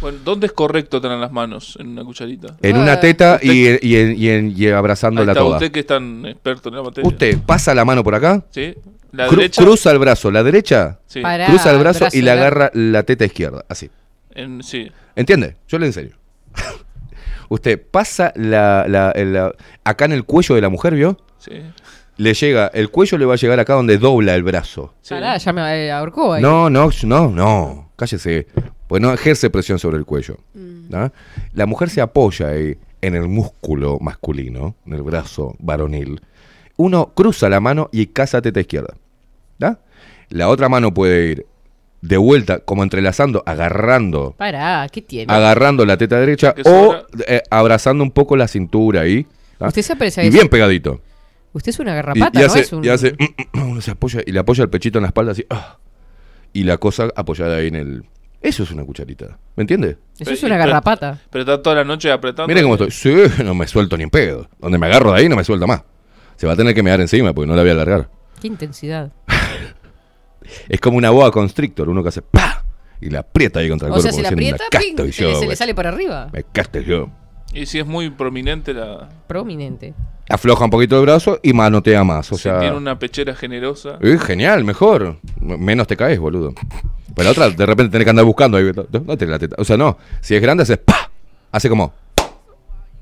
Bueno, ¿dónde es correcto tener las manos en una cucharita? En una teta y, y, en- y en- y Ahí abrazándola está, toda. usted que es tan experto en la materia. Usted pasa la mano por acá, ¿Sí? La cru- derecha. cruza el brazo, la derecha, Sí. Pará, cruza el brazo, brazo y le la- agarra la teta izquierda, así. En- sí. ¿Entiende? Yo le enseño. Usted pasa la, la- el- la- acá en el cuello de la mujer, ¿vio? Sí. Le llega, el cuello le va a llegar acá donde dobla el brazo. Pará, ya me eh, ahorcó ahí. No, no, no, no, cállese. Pues no ejerce presión sobre el cuello. Mm. ¿no? La mujer se apoya ahí en el músculo masculino, en el brazo varonil. Uno cruza la mano y caza teta izquierda. ¿no? La otra mano puede ir de vuelta, como entrelazando, agarrando, Pará, ¿qué tiene? agarrando la teta derecha o eh, abrazando un poco la cintura ahí. ¿no? Usted se aprecia Y eso. bien pegadito. Usted es una garrapata, y ¿no? hace, es un... y hace- uno se apoya y le apoya el pechito en la espalda así. ah, y la cosa apoyada ahí en el. Eso es una cucharita. ¿Me entiende? Eso es una garrapata. Pero está toda la noche apretando. Mire cómo estoy. Sí, no me suelto ni en pedo. Donde me agarro de ahí no me suelta más. Se va a tener que me dar encima porque no la voy a alargar. Qué intensidad. Es como una boa constrictor, uno que hace ¡pa! y la aprieta ahí contra el O sea, cuerpo. si la aprieta, "Me ping, casto se, le- se le güey. sale para arriba. Me casto yo. Y si es muy prominente la. Prominente. Afloja un poquito el brazo y manotea más. O si sea, tiene una pechera generosa. Eh, genial, mejor. M- Menos te caes, boludo. Pero la otra, de repente tenés que andar buscando ahí. ¿Dónde tenés la teta? O sea, no. Si es grande, haces ¡pa! Hace como.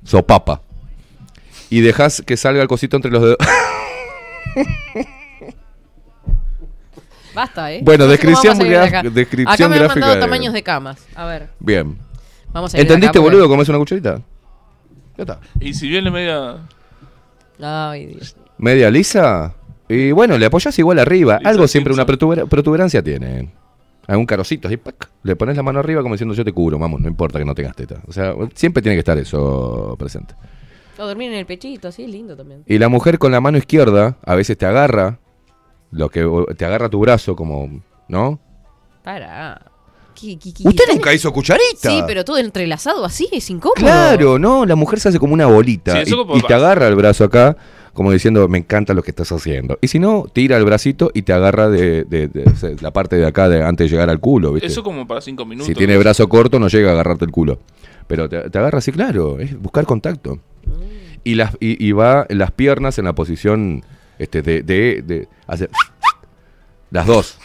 Sopapa. Y dejas que salga el cosito entre los dedos. Basta, ¿eh? Bueno, No sé cómo descripción acá. descripción Acá me han gráfica mandado de- tamaños de camas. A ver, Bien. vamos a ¿Entendiste, porque- boludo, cómo es una cucharita? Ya está. Y si viene media. Ay, Dios. Media lisa. Y bueno, le apoyas igual arriba. Lisa Algo siempre, una protuber- protuberancia tiene. Algún carocito así, ¡pac! le pones la mano arriba como diciendo yo te cubro, vamos, no importa que no tengas teta. O sea, siempre tiene que estar eso presente. O dormir en el pechito, así es lindo también. Y la mujer con la mano izquierda a veces te agarra, lo que te agarra tu brazo como, ¿no? Para. ¿Qué- qué- qué- Usted nunca hizo cucharita. Sí, pero todo entrelazado así es incómodo. Claro, no, la mujer se hace como una bolita Sí, y, como y te agarra el brazo acá, como diciendo, me encanta lo que estás haciendo. Y si no, tira el bracito y te agarra de, la parte de acá de, antes de llegar al culo, ¿viste? Eso como para cinco minutos. si tiene brazo corto, no llega a agarrarte el culo. Pero te, te agarra así, claro, es buscar contacto. Y, las, y, y va las piernas en la posición este, de, hacer las dos.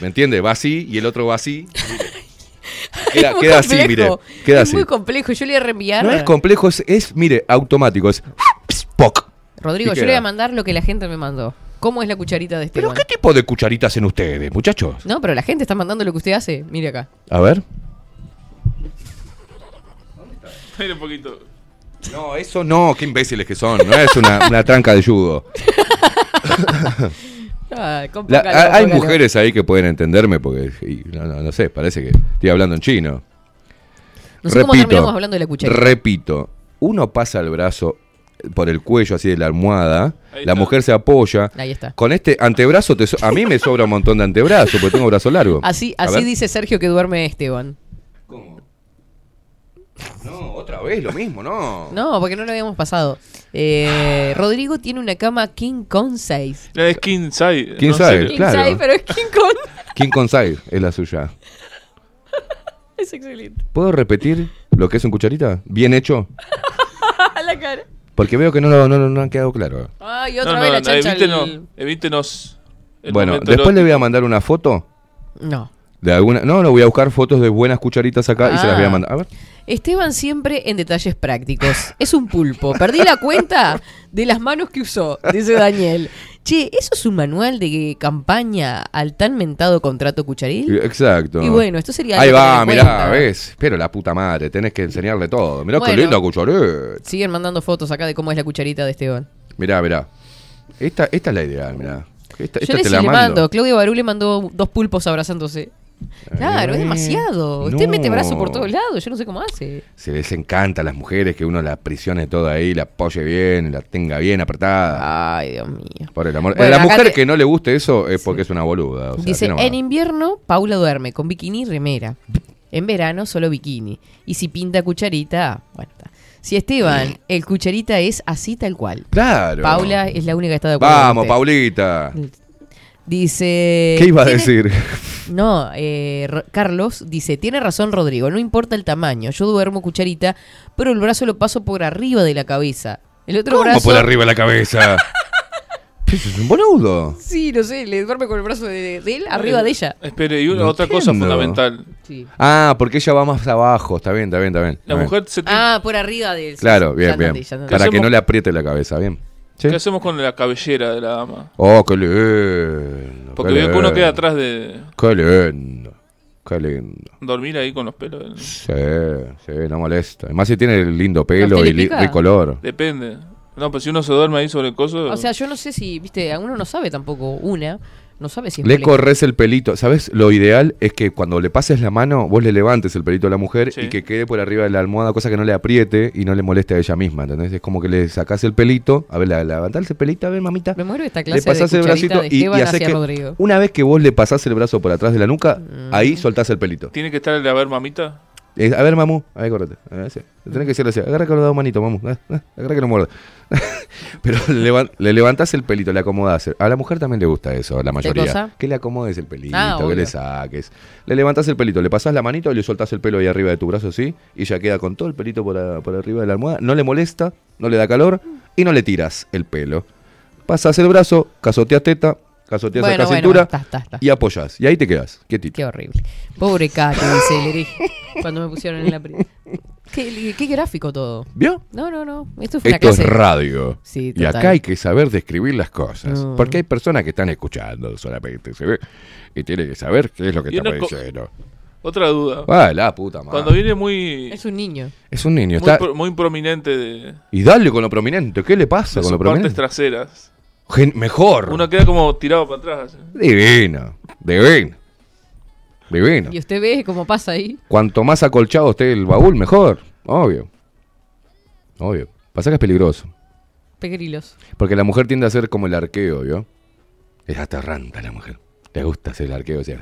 ¿Me entiende? Va así y el otro va así. Queda, así, mire. Queda es así. muy complejo. Yo le voy a reenviar. No es complejo, es, es, mire, automático. Es ¡poc! Rodrigo, yo le voy a mandar lo que la gente me mandó. ¿Cómo es la cucharita de este ¿Pero qué tipo de cucharitas hacen ustedes, muchachos? No, pero la gente está mandando lo que usted hace. Mire acá. A ver. Espera un poquito. No, eso no, qué imbéciles que son. No es una, una tranca de judo. La- poca hay mujeres ahí que pueden entenderme porque, y no, no, no sé, parece que estoy hablando en chino. No sé cómo terminamos hablando de la cucharita. Repito, uno pasa el brazo por el cuello así de la almohada, la mujer se apoya. Ahí está. Con este antebrazo, te so- a mí me sobra un montón de antebrazo porque tengo brazo largo. Así, A así ver. dice Sergio que duerme Esteban. No, otra vez lo mismo, no. No, porque no lo habíamos pasado. Eh, Rodrigo tiene una cama King Kong 6. La es king size. King no size. King claro. size, pero es King Kong. King Kong size es la suya. Es excelente. ¿Puedo repetir lo que es un cucharita? ¿Bien hecho? la cara. Porque veo que no, lo- no, lo- no han quedado claro. Ay, No, otra no, vez la no, chancha. evítenos, al- evítenos el bueno, después le voy a mandar una foto No. de alguna. No, no, voy a buscar fotos de buenas cucharitas acá y se las voy a Ah. mandar. A ver. Esteban siempre en detalles prácticos. Es un pulpo. Perdí la cuenta de las manos que usó, dice Daniel. Che, ¿eso es un manual de campaña al tan mentado contrato cucharil? Exacto. Y bueno, esto sería Ahí va, mirá, cuenta. ¿ves? Pero la puta madre, tenés que enseñarle todo. Mirá Bueno. qué linda cucharita. Siguen mandando fotos acá de cómo es la cucharita de Esteban. Mirá, mirá. Esta, esta es la ideal, mirá. Esta, Yo esta te la mando. Claudio Barú le mandó dos pulpos abrazándose. Claro, es demasiado. Usted mete brazo por todos lados. Yo no sé cómo hace. Se les encanta a las mujeres que uno la prisione toda ahí, la apoye bien, la tenga bien apretada. Ay, Dios mío. Por el amor. Bueno, la mujer te- que no le guste eso es porque es una boluda. o sea, Dice, en invierno Paula duerme con bikini y remera. En verano solo bikini. Y si pinta cucharita, bueno, está. Si Esteban, el cucharita es así tal cual. Claro. Paula es la única que está de acuerdo. Vamos. Paulita. Dice... ¿Qué iba a "Tiene- decir? No, eh, Carlos dice, tiene razón Rodrigo, no importa el tamaño, yo duermo cucharita, pero el brazo lo paso por arriba de la cabeza. El otro ¿Cómo brazo... por arriba de la cabeza? Eso es un boludo. Sí, no sé, le duerme con el brazo de, de él arriba de ella. Espere, y una, No otra cosa fundamental. Ah, porque ella va más abajo. Está bien, está bien, está bien. La Está mujer bien. se tiene- Ah, por arriba de él. Claro, bien, ya bien. entendí, ya entendí. Para que no le apriete la cabeza, bien. ¿Sí? ¿Qué hacemos con la cabellera de la dama? Oh, qué lindo. Porque veo que uno queda atrás de Qué lindo. Qué lindo. dormir ahí con los pelos. Sí, sí, no molesta. Además, si tiene lindo pelo y li- rico color. Depende. No, pues si uno se duerme ahí sobre el coso. O sea, yo no sé si, viste, uno no sabe tampoco, una, no sabe si es Le molesto. corres el pelito. ¿Sabes? Lo ideal es que cuando le pases la mano, vos le levantes el pelito a la mujer Sí. y que quede por arriba de la almohada, cosa que no le apriete y no le moleste a ella misma. ¿Entendés? Es como que le sacás el pelito. A ver, la- levantá ese pelito, a ver, mamita. Me muero esta Le clase pasás de el bracito de y, y que. Rodrigo. Una vez que vos le pasás el brazo por atrás de la nuca, ahí soltás el pelito. Tiene que estar el de a ver, mamita. Eh, a ver, mamu, ahí correte. A ver, sí. Tenés que decirle así, agarra con los dos manitos, mamu. eh, eh, agarra que no muerde. Pero le, levan- le levantás el pelito, le acomodás. A la mujer también le gusta eso, a la mayoría. cosa? Que le acomodes el pelito, Ah, que le saques. Le levantás el pelito, le pasás la manito y le soltás el pelo ahí arriba de tu brazo, así. Y ya queda con todo el pelito por, a- por arriba de la almohada. No le molesta, no le da calor y no le tiras el pelo. Pasás el brazo, casoteas teta, casoteas Bueno, acá bueno, cintura está, está, está. y apoyás. Y ahí te quedas, quietito. Qué horrible. Pobre Cato, dice cuando me pusieron en la... Qué, qué gráfico todo. ¿Vio? No, no, no. Esto fue una Esto es clase... radio. Sí, y acá hay que saber describir las cosas. Porque hay personas que están escuchando solamente, ¿se ve? Y tiene que saber qué es lo que está diciendo. Otra duda. Ah, la puta madre. Cuando viene muy. Es un niño. Es un niño. Muy, Está... pro- muy prominente de, Y dale con lo prominente. ¿Qué le pasa de con lo partes prominente? traseras. Gen- mejor. Uno queda como tirado para atrás. así. Divino. Divino. Divino. Y usted ve cómo pasa ahí. Cuanto más acolchado esté el baúl, mejor. Obvio. Obvio. Pasa que es peligroso. Pegrilos. Porque la mujer tiende a ser como el arqueo, ¿vio? Es aterrante la mujer. Le gusta hacer el arqueo, o sea.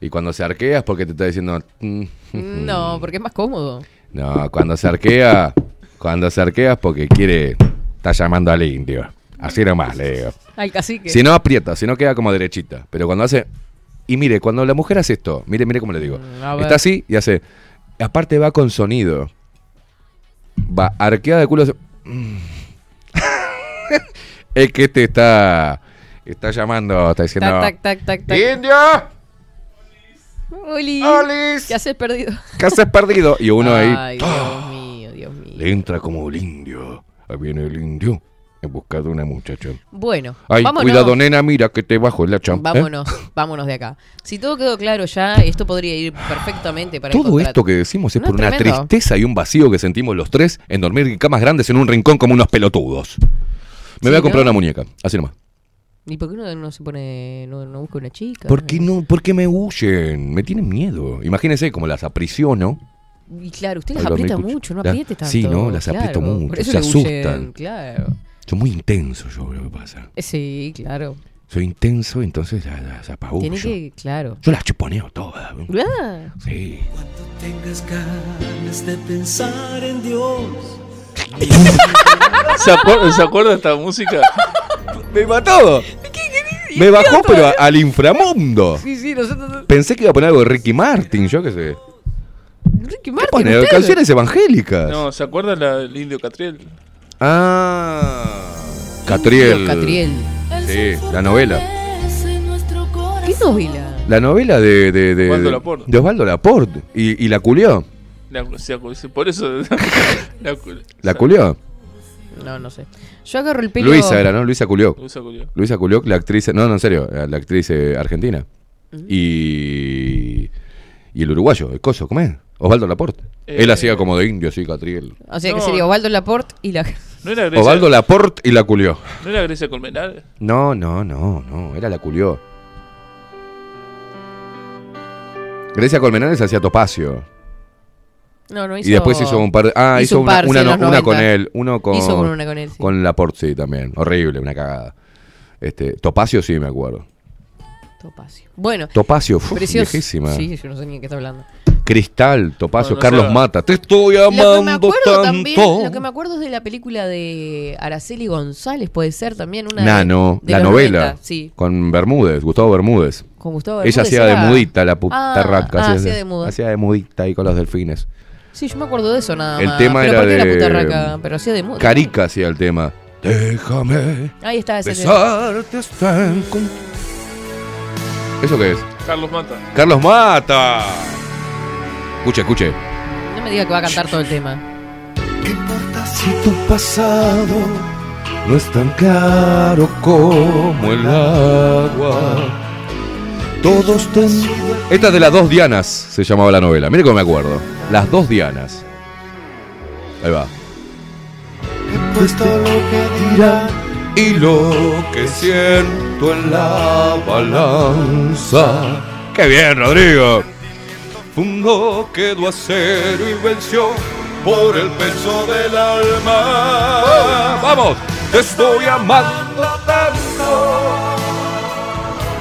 Y cuando se arquea es porque te está diciendo. "Mm, No, porque es más cómodo. No, cuando se arquea, cuando se arquea es porque quiere. Está llamando al indio. Así nomás, le digo. Al cacique. Si no aprieta, si no queda como derechita. Pero cuando hace. Y mire, cuando la mujer hace esto, mire, mire cómo le digo. Mm. Está así y hace. Aparte va con sonido. Va arqueada de culo. hace- es que este está. Está llamando, está diciendo. Tac, tac, tac, tac, tac. ¡Indio! Oli. ¿Qué haces perdido? ¿Qué haces perdido? Y uno ahí. Ay, Dios mío, Dios mío. Le entra como el indio. Ahí viene el indio en busca de una muchacha. Bueno, Ay, vámonos. cuidado, nena, mira que te bajo la champa. Vámonos, vámonos de acá. Si todo quedó claro ya, esto podría ir perfectamente para Todo esto que decimos es No, por una tremendo. tristeza y un vacío que sentimos los tres en dormir en camas grandes en un rincón como unos pelotudos. Me Sí, voy a comprar ¿no? una muñeca, así nomás. ¿Y por qué no, no se pone, no, no busca una chica? ¿Por qué no? ¿Por qué me huyen? Me tienen miedo. Imagínense como las aprisiono. Y claro, usted las aprieta mucho, no apriete tanto. sí, no, las claro. aprieto mucho, se huyen, asustan. Claro. Soy muy intenso yo, lo que pasa. Eh, Sí, claro. Soy intenso, entonces ya se apagullo. Tiene que, claro. Yo las chuponeo todas. Ah. Sí. Tengas ganas de pensar en Dios. ¿Se acuerda, ¿Se acuerda de esta música? Me mató. Me bajó, pero al inframundo. Sí, sí, nosotros. Pensé que iba a poner algo de Ricky Martin, yo qué sé. Ricky Martin. Pone usted. canciones evangélicas. No, ¿se acuerda la del indio Catriel? Ah. Catriel. Catriel. Sí, la novela. ¿Qué novela? La novela de, de, de, Osvaldo Laporte. de Osvaldo Laporte. Y, y la culió. La- se por eso. la La culió. No, no sé. Yo agarro el pelo. Luisa era, ¿no? Luisa culió. Luisa Culió. Luisa culió, la actriz. No, no, en serio. La actriz eh, argentina. Y. Y el uruguayo, el coso, ¿cómo es? Osvaldo Laporte. Él Eh, hacía como de indio, sí, Catriel. O sea que No. sería Osvaldo Laporte y la. ¿No era Grecia? Osvaldo Laporte y la culió. ¿No era Grecia Colmenar? No, no, no, no. Era la culió. Grecia Colmenares hacía Topacio. No, no hizo. Y después hizo un par de. Ah, hizo, un una, par, sí, una, en no- los una con 90. él. Uno con. Hizo una con él, sí. Con Laporte, sí, también. Horrible, una cagada. Este, Topacio, sí, me acuerdo. Topacio. Bueno. Topacio, uf, precioso. viejísima. Sí, yo no sé ni de qué está hablando. Cristal, Topacio, Carlos. Mata. Te estoy Lo que me amando tanto. también, lo que me acuerdo es de la película de Araceli González, puede ser también una de- Nano, de la los novela. 90, sí, Con Bermúdez, Gustavo Bermúdez. con Gustavo Ella Bermúdez hacía de mudita, la puta Ah, raca. ah, hacía de muda. Hacía de mudita ahí con los delfines. Sí, yo me acuerdo de eso nada El más. tema pero era ¿por qué de. la puta? Pero hacía de muda. Carica hacía el tema. Déjame Ahí está ese besarte hasta ¿Eso qué es? Carlos Mata. Carlos Mata. Escuche, escuche. No me diga que va a cantar todo el tema. Si tu pasado no es tan claro como el agua. Todos te. Esta es de las dos Dianas, se llamaba la novela. Mire cómo me acuerdo. Las dos Dianas. Ahí va. Puesto lo que dirán. Y lo que siento en la balanza. ¡Qué bien, Rodrigo! Fundo quedó acero y venció por el peso del alma. ¡Vamos! Te estoy amando tanto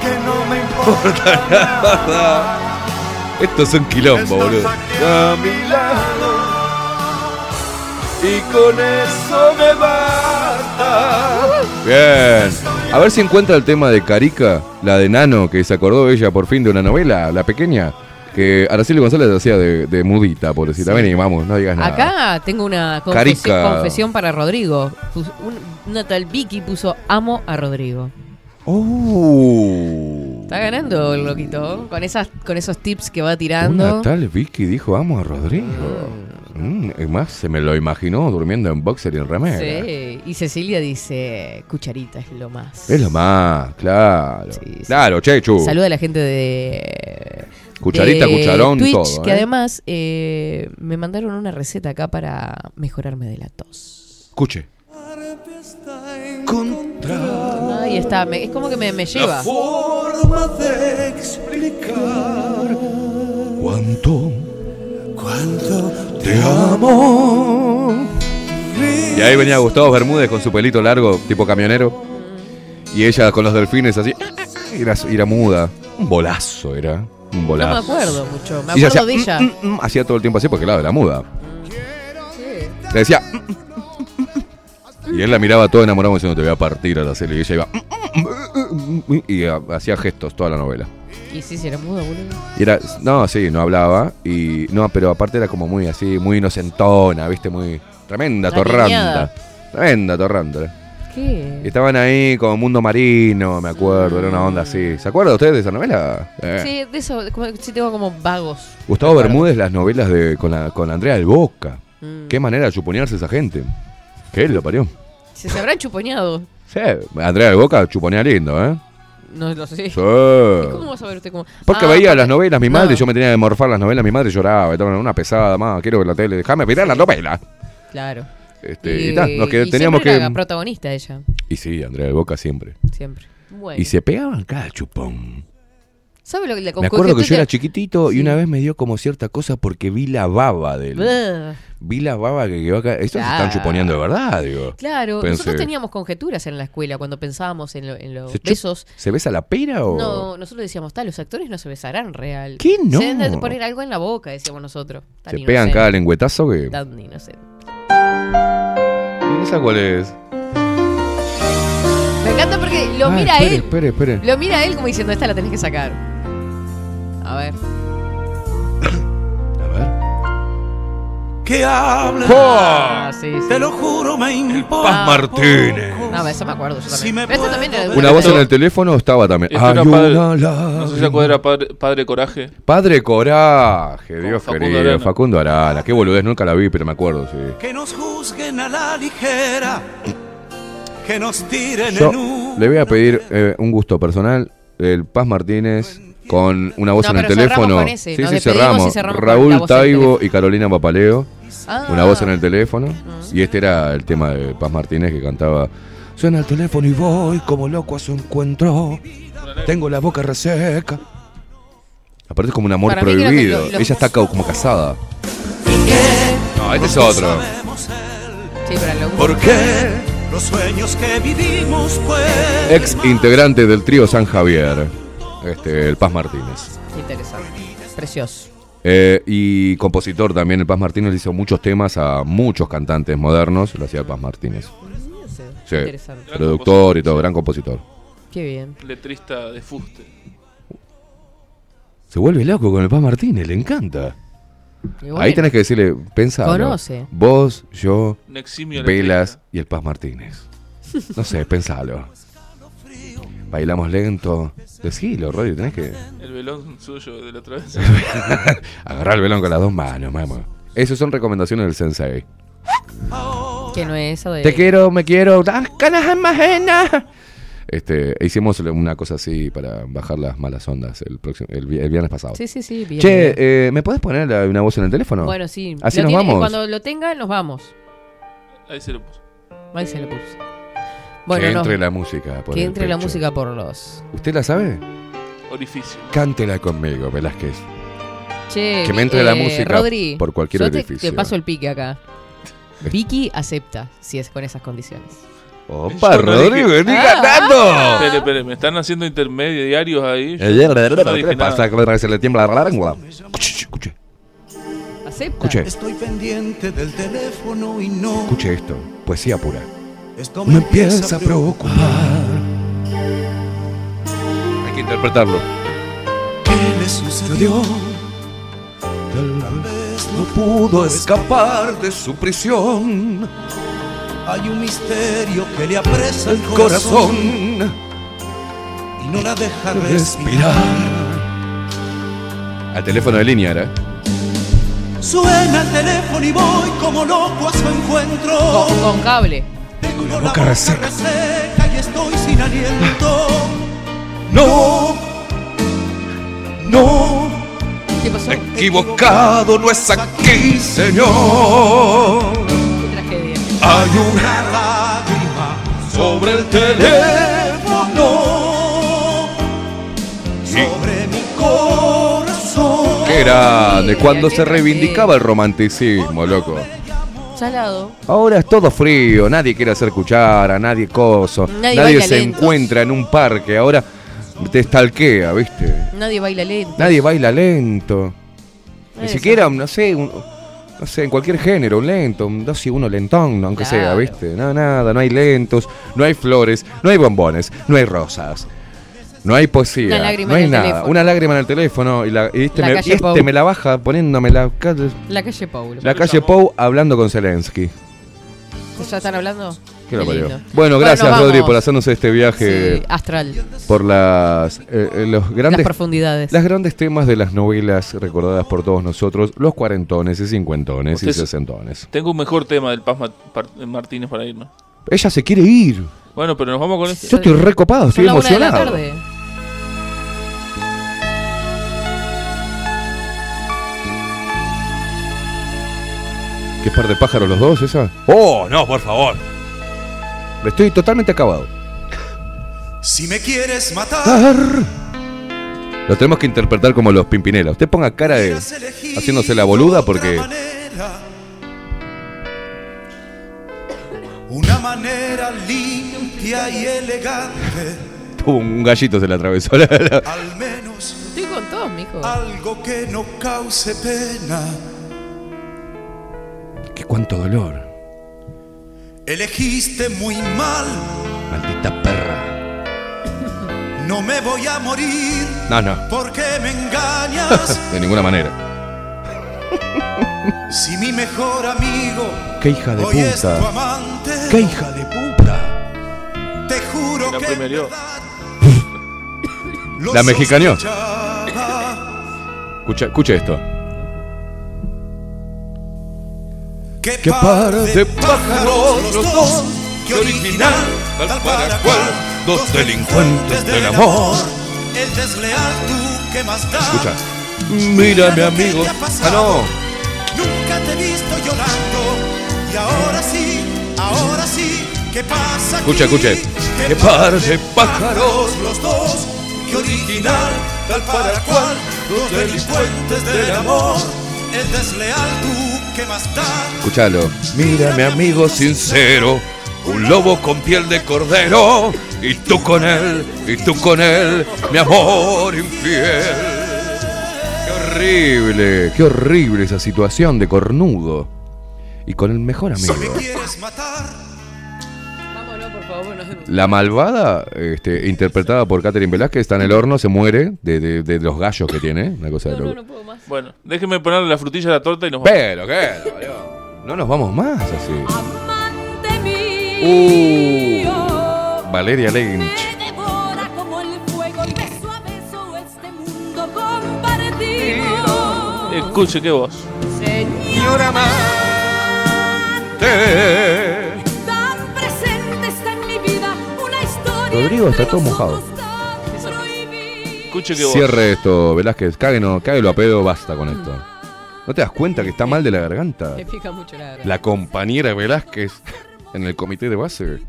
Que no me importa importa nada. Esto es un quilombo, boludo. a mi lado. Y con eso me basta. Bien. A ver si encuentra el tema de Carica, la de Nano, que se acordó ella por fin de una novela, la pequeña. Que Araceli González hacía de, de mudita, pobrecita. Sí. Vení, vamos, no digas nada. Acá tengo una Carica. confesión para Rodrigo. Un- una tal Vicky puso amo a Rodrigo. Uh. Está ganando el loquito con esas con esos tips que va tirando. Una tal Vicky dijo, amo a Rodrigo. Mm, es más, se me lo imaginó durmiendo en boxer y en remera. Sí, y Cecilia dice, cucharita es lo más. Es lo más, claro. Claro, Chechu. Saluda a la gente de... Cucharita, de cucharón, Twitch, todo, que ¿eh? además eh, me mandaron una receta acá para mejorarme de la tos. Escuche. Ahí está, me- es como que me, me lleva. forma de explicar cuánto cuánto te amo. Y ahí venía Gustavo Bermúdez con su pelito largo, tipo camionero. Y ella con los delfines así. y Era, era muda. Un bolazo era. Un No me bolazo. acuerdo mucho. Me acuerdo de ella. mm, mm, hacía todo el tiempo así porque, claro, era muda. Le decía. "Mm, mm, mm, mm". Y él la miraba todo enamorado diciendo: Te voy a partir a la serie. Y ella iba. "Mm, mm, mm, mm", Y hacía gestos toda la novela. Y sí, sí, era mudo, boludo. Y era, no, sí, no hablaba. Y no, pero aparte era como muy así, muy inocentona, ¿viste? Muy. Tremenda torranda. niñada. Tremenda torranda. Estaban ahí como Mundo Marino, me acuerdo, era una onda así. ¿Se acuerdan ustedes de esa novela? Eh. Sí, de eso, como- sí tengo como vagos. Gustavo Bermúdez, las novelas de con, la, con Andrea del Boca. Mm. Qué manera de chuponearse esa gente. ¿Qué lo parió? Se, se habrán chuponeado. Sí, Andrea del Boca chuponea lindo, ¿eh? No lo sé. Sí. ¿Y ¿Cómo va a saber usted cómo? Porque Ah, veía porque- las novelas, mi No. madre, yo me tenía que morfar las novelas, mi madre lloraba, estaba una pesada más, quiero ver la tele, déjame mirar la novela. Claro. Este, y, ta, nos que- y teníamos siempre que. era protagonista ella, Y sí, Andrea del Boca siempre. siempre. Bueno. Y se pegaban cada chupón. ¿Sabe lo que le Me acuerdo que yo era chiquitito y una vez me dio como cierta cosa porque vi la baba del. Ugh. Vi la baba que quedó acá. Estos se están chuponeando de verdad, digo. Claro, Pensé, nosotros teníamos conjeturas en la escuela cuando pensábamos en, lo- en los ¿se, chu- besos. ¿Se besa la pera o.? No, nosotros decíamos, tal, los actores no se besarán real. ¿Qué no? Se deben de poner algo en la boca, decíamos nosotros. Tan Se pegan cada lengüetazo que. Tan inocente. ¿Y esa cuál es? Me encanta porque lo Ah, mira espere, él. espere, espere. Lo mira él como diciendo, esta la tenés que sacar. A ver. Que habla. Ah, sí, sí. Te lo juro, me importa. Paz Martínez. No, eso me acuerdo yo también. me Pero este también era de Una voz en el teléfono estaba también. Esto era Hay padre- una no sé si se acuerda, era padre, padre Coraje. Padre Coraje, Dios Facundo querido. Arana. Facundo Arana. Qué boludez, nunca la vi, pero me acuerdo, sí. Que nos juzguen a la ligera. Que nos tiren Yo en un. le voy a pedir eh, un gusto personal. El Paz Martínez con una voz No, en el pero cerramos teléfono. con ese, Sí, nos sí, despedimos cerramos. y cerramos con la Raúl voz en el Taibo y Carolina Papaleo. Ah. Una voz en el teléfono. Y este era el tema de Paz Martínez que cantaba. Suena el teléfono y voy como loco a su encuentro. Tengo la boca reseca. Aparte es como un amor Para mí creo que prohibido. lo- lo- Ella está ca- como casada. No, este es otro. Sí, pero lo ¿Por qué? Los sueños que vivimos, pues. Ex integrante del trío San Javier. Este, el Paz Martínez. Interesante. Precioso. Eh, y compositor también, el Paz Martínez le hizo muchos temas a muchos cantantes modernos, lo hacía el Paz Martínez. Sí, Interesante. productor y todo, gran compositor. Qué bien. Letrista de fuste. Se vuelve loco con el Paz Martínez, le encanta. Bueno. Ahí tenés que decirle, pensalo. Conoce. Vos, yo, Un eximio Velas y el Paz Martínez. No sé, pensalo. Bailamos lento. Decilo, Rodri, tenés que El velón suyo de la otra vez. agarrar el velón con las dos manos, mamá. Esas son recomendaciones del sensei. Que no es eso de. Te quiero, me quiero, das ganas ajenas. Este, hicimos una cosa así para bajar las malas ondas el, próximo, el, vi- el viernes pasado. Sí, sí, sí. Bien, che, bien. eh, ¿me podés poner la- una voz en el teléfono? Bueno, sí. Así Lo nos tiene- vamos. Cuando lo tenga, nos vamos. Ahí se lo puso. Ahí se lo puso. que Bueno, no. entre la música. por Que el entre la pecho. música por los. ¿Usted la sabe? Orificio. Cántela conmigo, Velázquez. Che, Que me entre la eh, música Rodri, por cualquier yo te- edificio. Te paso el pique acá. Vicky acepta si es con esas condiciones. Opa, no Rodrigo, dije- vení Ah, ganando. Espere, espere, me están haciendo intermediarios ahí. Yo Eh, no ¿Qué dije le pasa? nada. Que se le tiembla la lengua. Escuche, ¿Acepta? Escuche. Estoy pendiente del teléfono y no. escuche esto. Poesía pura. Esto Me empieza a preocupar. Hay que interpretarlo. ¿Qué le sucedió? Tal vez no pudo escapar de su prisión. Hay un misterio que le apresa el corazón y no la deja respirar. Al teléfono de línea era. Suena el teléfono y voy como loco a su encuentro. Con, con cable. Tengo la boca boca reseca. reseca y estoy sin aliento. No, no, ¿Qué pasó? equivocado no es aquí, Señor. Qué tragedia. Hay una lágrima sobre el teléfono. sobre mi corazón. Qué grande, cuando qué se reivindicaba el romanticismo, loco. Salado. Ahora es todo frío, nadie quiere hacer cuchara, nadie coso, Nadie se lento. encuentra en un parque, ahora te estalquea, ¿viste? Nadie baila lento. Nadie baila lento. Ni Eso. siquiera, no sé, un- no sé, en cualquier género, un lento, un dos y uno lentón, aunque sea. ¿viste? No, nada, no hay lentos, no hay flores, no hay bombones, no hay rosas. No hay poesía, Una lágrima no en hay el nada. teléfono. Una lágrima en el teléfono y, la, y este, La me, calle este Pou. me la baja poniéndome la, ca- La calle Paulo. la calle Pou hablando con Zelensky. ¿Ya están hablando? Qué lo parió. Bueno, gracias nos Rodri por hacernos este viaje Sí, astral. por las eh, eh, los grandes Las profundidades. las grandes temas de las novelas recordadas por todos nosotros, los cuarentones y cincuentones y sesentones. Tengo un mejor tema del Paz Martínez para irnos. Ella se quiere ir. Bueno, pero nos vamos con este. Yo estoy recopado, estoy Son la una de la emocionado. ¿Qué par de pájaros los dos esa? Oh, no, por favor. Estoy totalmente acabado. Si me quieres matar, Ar. Lo tenemos que interpretar como los Pimpinela. Usted ponga cara de haciéndose la boluda porque una manera limpia y elegante, un gallito se le atravesó. la- la- al menos Estoy con todos, mijo. algo que no cause pena. Qué cuánto dolor. Elegiste muy mal, Maldita perra. no me voy a morir No, no. porque me engañas. De ninguna manera. si mi mejor amigo Qué hija de hoy es tu puta. amante, Qué hija de puta. te juro La que primerió. La mexicaneó. Escucha, escucha esto. Qué, Qué par de pájaros los dos, qué original, tal para cual, dos delincuentes del amor. El desleal tú que más da. Escucha. Mira, mi amigo. Ah, no. Nunca te he visto llorando. Y ahora sí, ahora sí, ¿qué pasa? Escucha, escuche. Qué Qué par de pájaros los dos, qué original, tal para cual, dos delincuentes del amor. El desleal tú que más da. Escuchalo. Mira, mi amigo sincero. Un lobo con piel de cordero. Y tú con él, y tú con él, mi amor infiel. Qué horrible, qué horrible esa situación de cornudo. Y con el mejor amigo. Si me quieres matar, La malvada, este, interpretada por Catherine Velázquez, está en el horno, se muere de, de- de los gallos que tiene. Una cosa de. Bueno, déjeme ponerle la frutilla a la torta y nos vamos. Pero, ¿qué? No nos vamos más así. Uh, Valeria Lynch. devora como el fuego y Rodrigo está todo mojado. Escuche. Cierre esto, Velázquez. Cáguenos, cáguelo a pedo, basta con esto. ¿No te das cuenta que está mal de la garganta? Me pica mucho la garganta. La compañera Velázquez en el comité de base.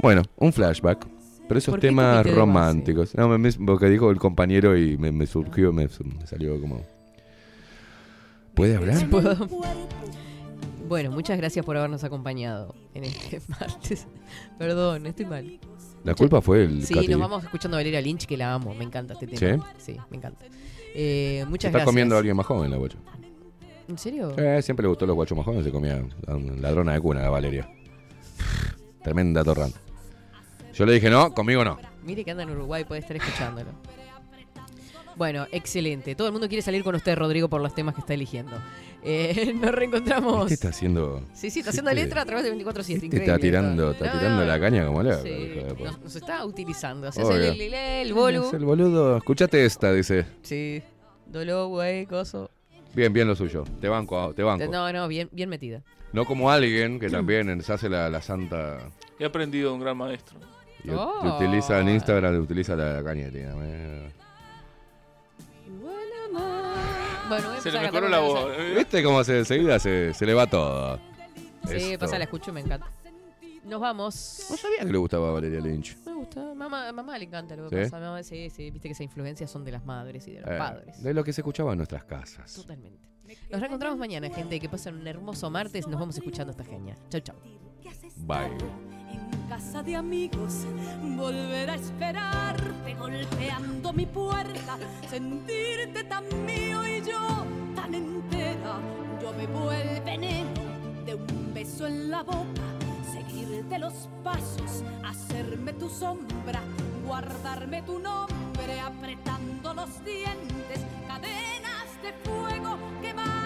Bueno, un flashback. Pero esos ¿Por qué temas románticos. No, me- me- porque dijo el compañero y me, me surgió, me, me salió como. ¿Puede hablar? ¿Puedo? Bueno, muchas gracias por habernos acompañado en este martes. Perdón, estoy mal. La culpa fue el Sí, Katy. nos vamos escuchando a Valeria Lynch, que la amo, me encanta este tema. ¿Sí? Sí, me encanta. Eh, muchas Está gracias. comiendo a alguien más joven la guacha. ¿En serio? Eh, siempre le gustó los guachos más jóvenes, se comía ladrona de cuna, la Valeria. Tremenda torranta. Yo le dije, no, conmigo no. Mire que anda en Uruguay, puede estar escuchándolo. Bueno, excelente. Todo el mundo quiere salir con usted, Rodrigo, por los temas que está eligiendo. Eh, nos reencontramos. Este está haciendo. Sí, sí, está haciendo este- letra a través de 24-7. Este increíble está tirando, está No, tirando no, la caña como la. Sí, nos, nos está utilizando. O sea, Obvio. el, el, el bolu. Es el boludo. Escuchate esta, dice. Sí. Dolor, güey, coso. Bien, bien lo suyo. Te banco, te banco. No, no, bien, bien metida. No como alguien que también se hace la, la santa. He aprendido de un gran maestro. y Oh. Utiliza en Instagram, utiliza la, la caña. tía. Bueno, voy a Se le mejoró la voz. eh. ¿Viste cómo se, enseguida se, se le va todo? Sí, Esto. pasa, la escucho y me encanta. Nos vamos. No sabía que le gustaba a Valeria Lynch. Me gusta. Mamá, mamá le encanta lo que ¿Sí? pasa. Mamá, sí, sí. Viste que esas influencias son de las madres y de los Eh, padres. de lo que se escuchaba en nuestras casas. Totalmente. Nos reencontramos mañana, gente. Que pasen un hermoso martes. Nos vamos escuchando esta genia. Chau, chau. Bye en casa de amigos, volver a esperarte golpeando mi puerta, sentirte tan mío y yo tan entera. Yo bebo el veneno de un beso en la boca, seguirte los pasos, hacerme tu sombra, guardarme tu nombre apretando los dientes, cadenas de fuego que van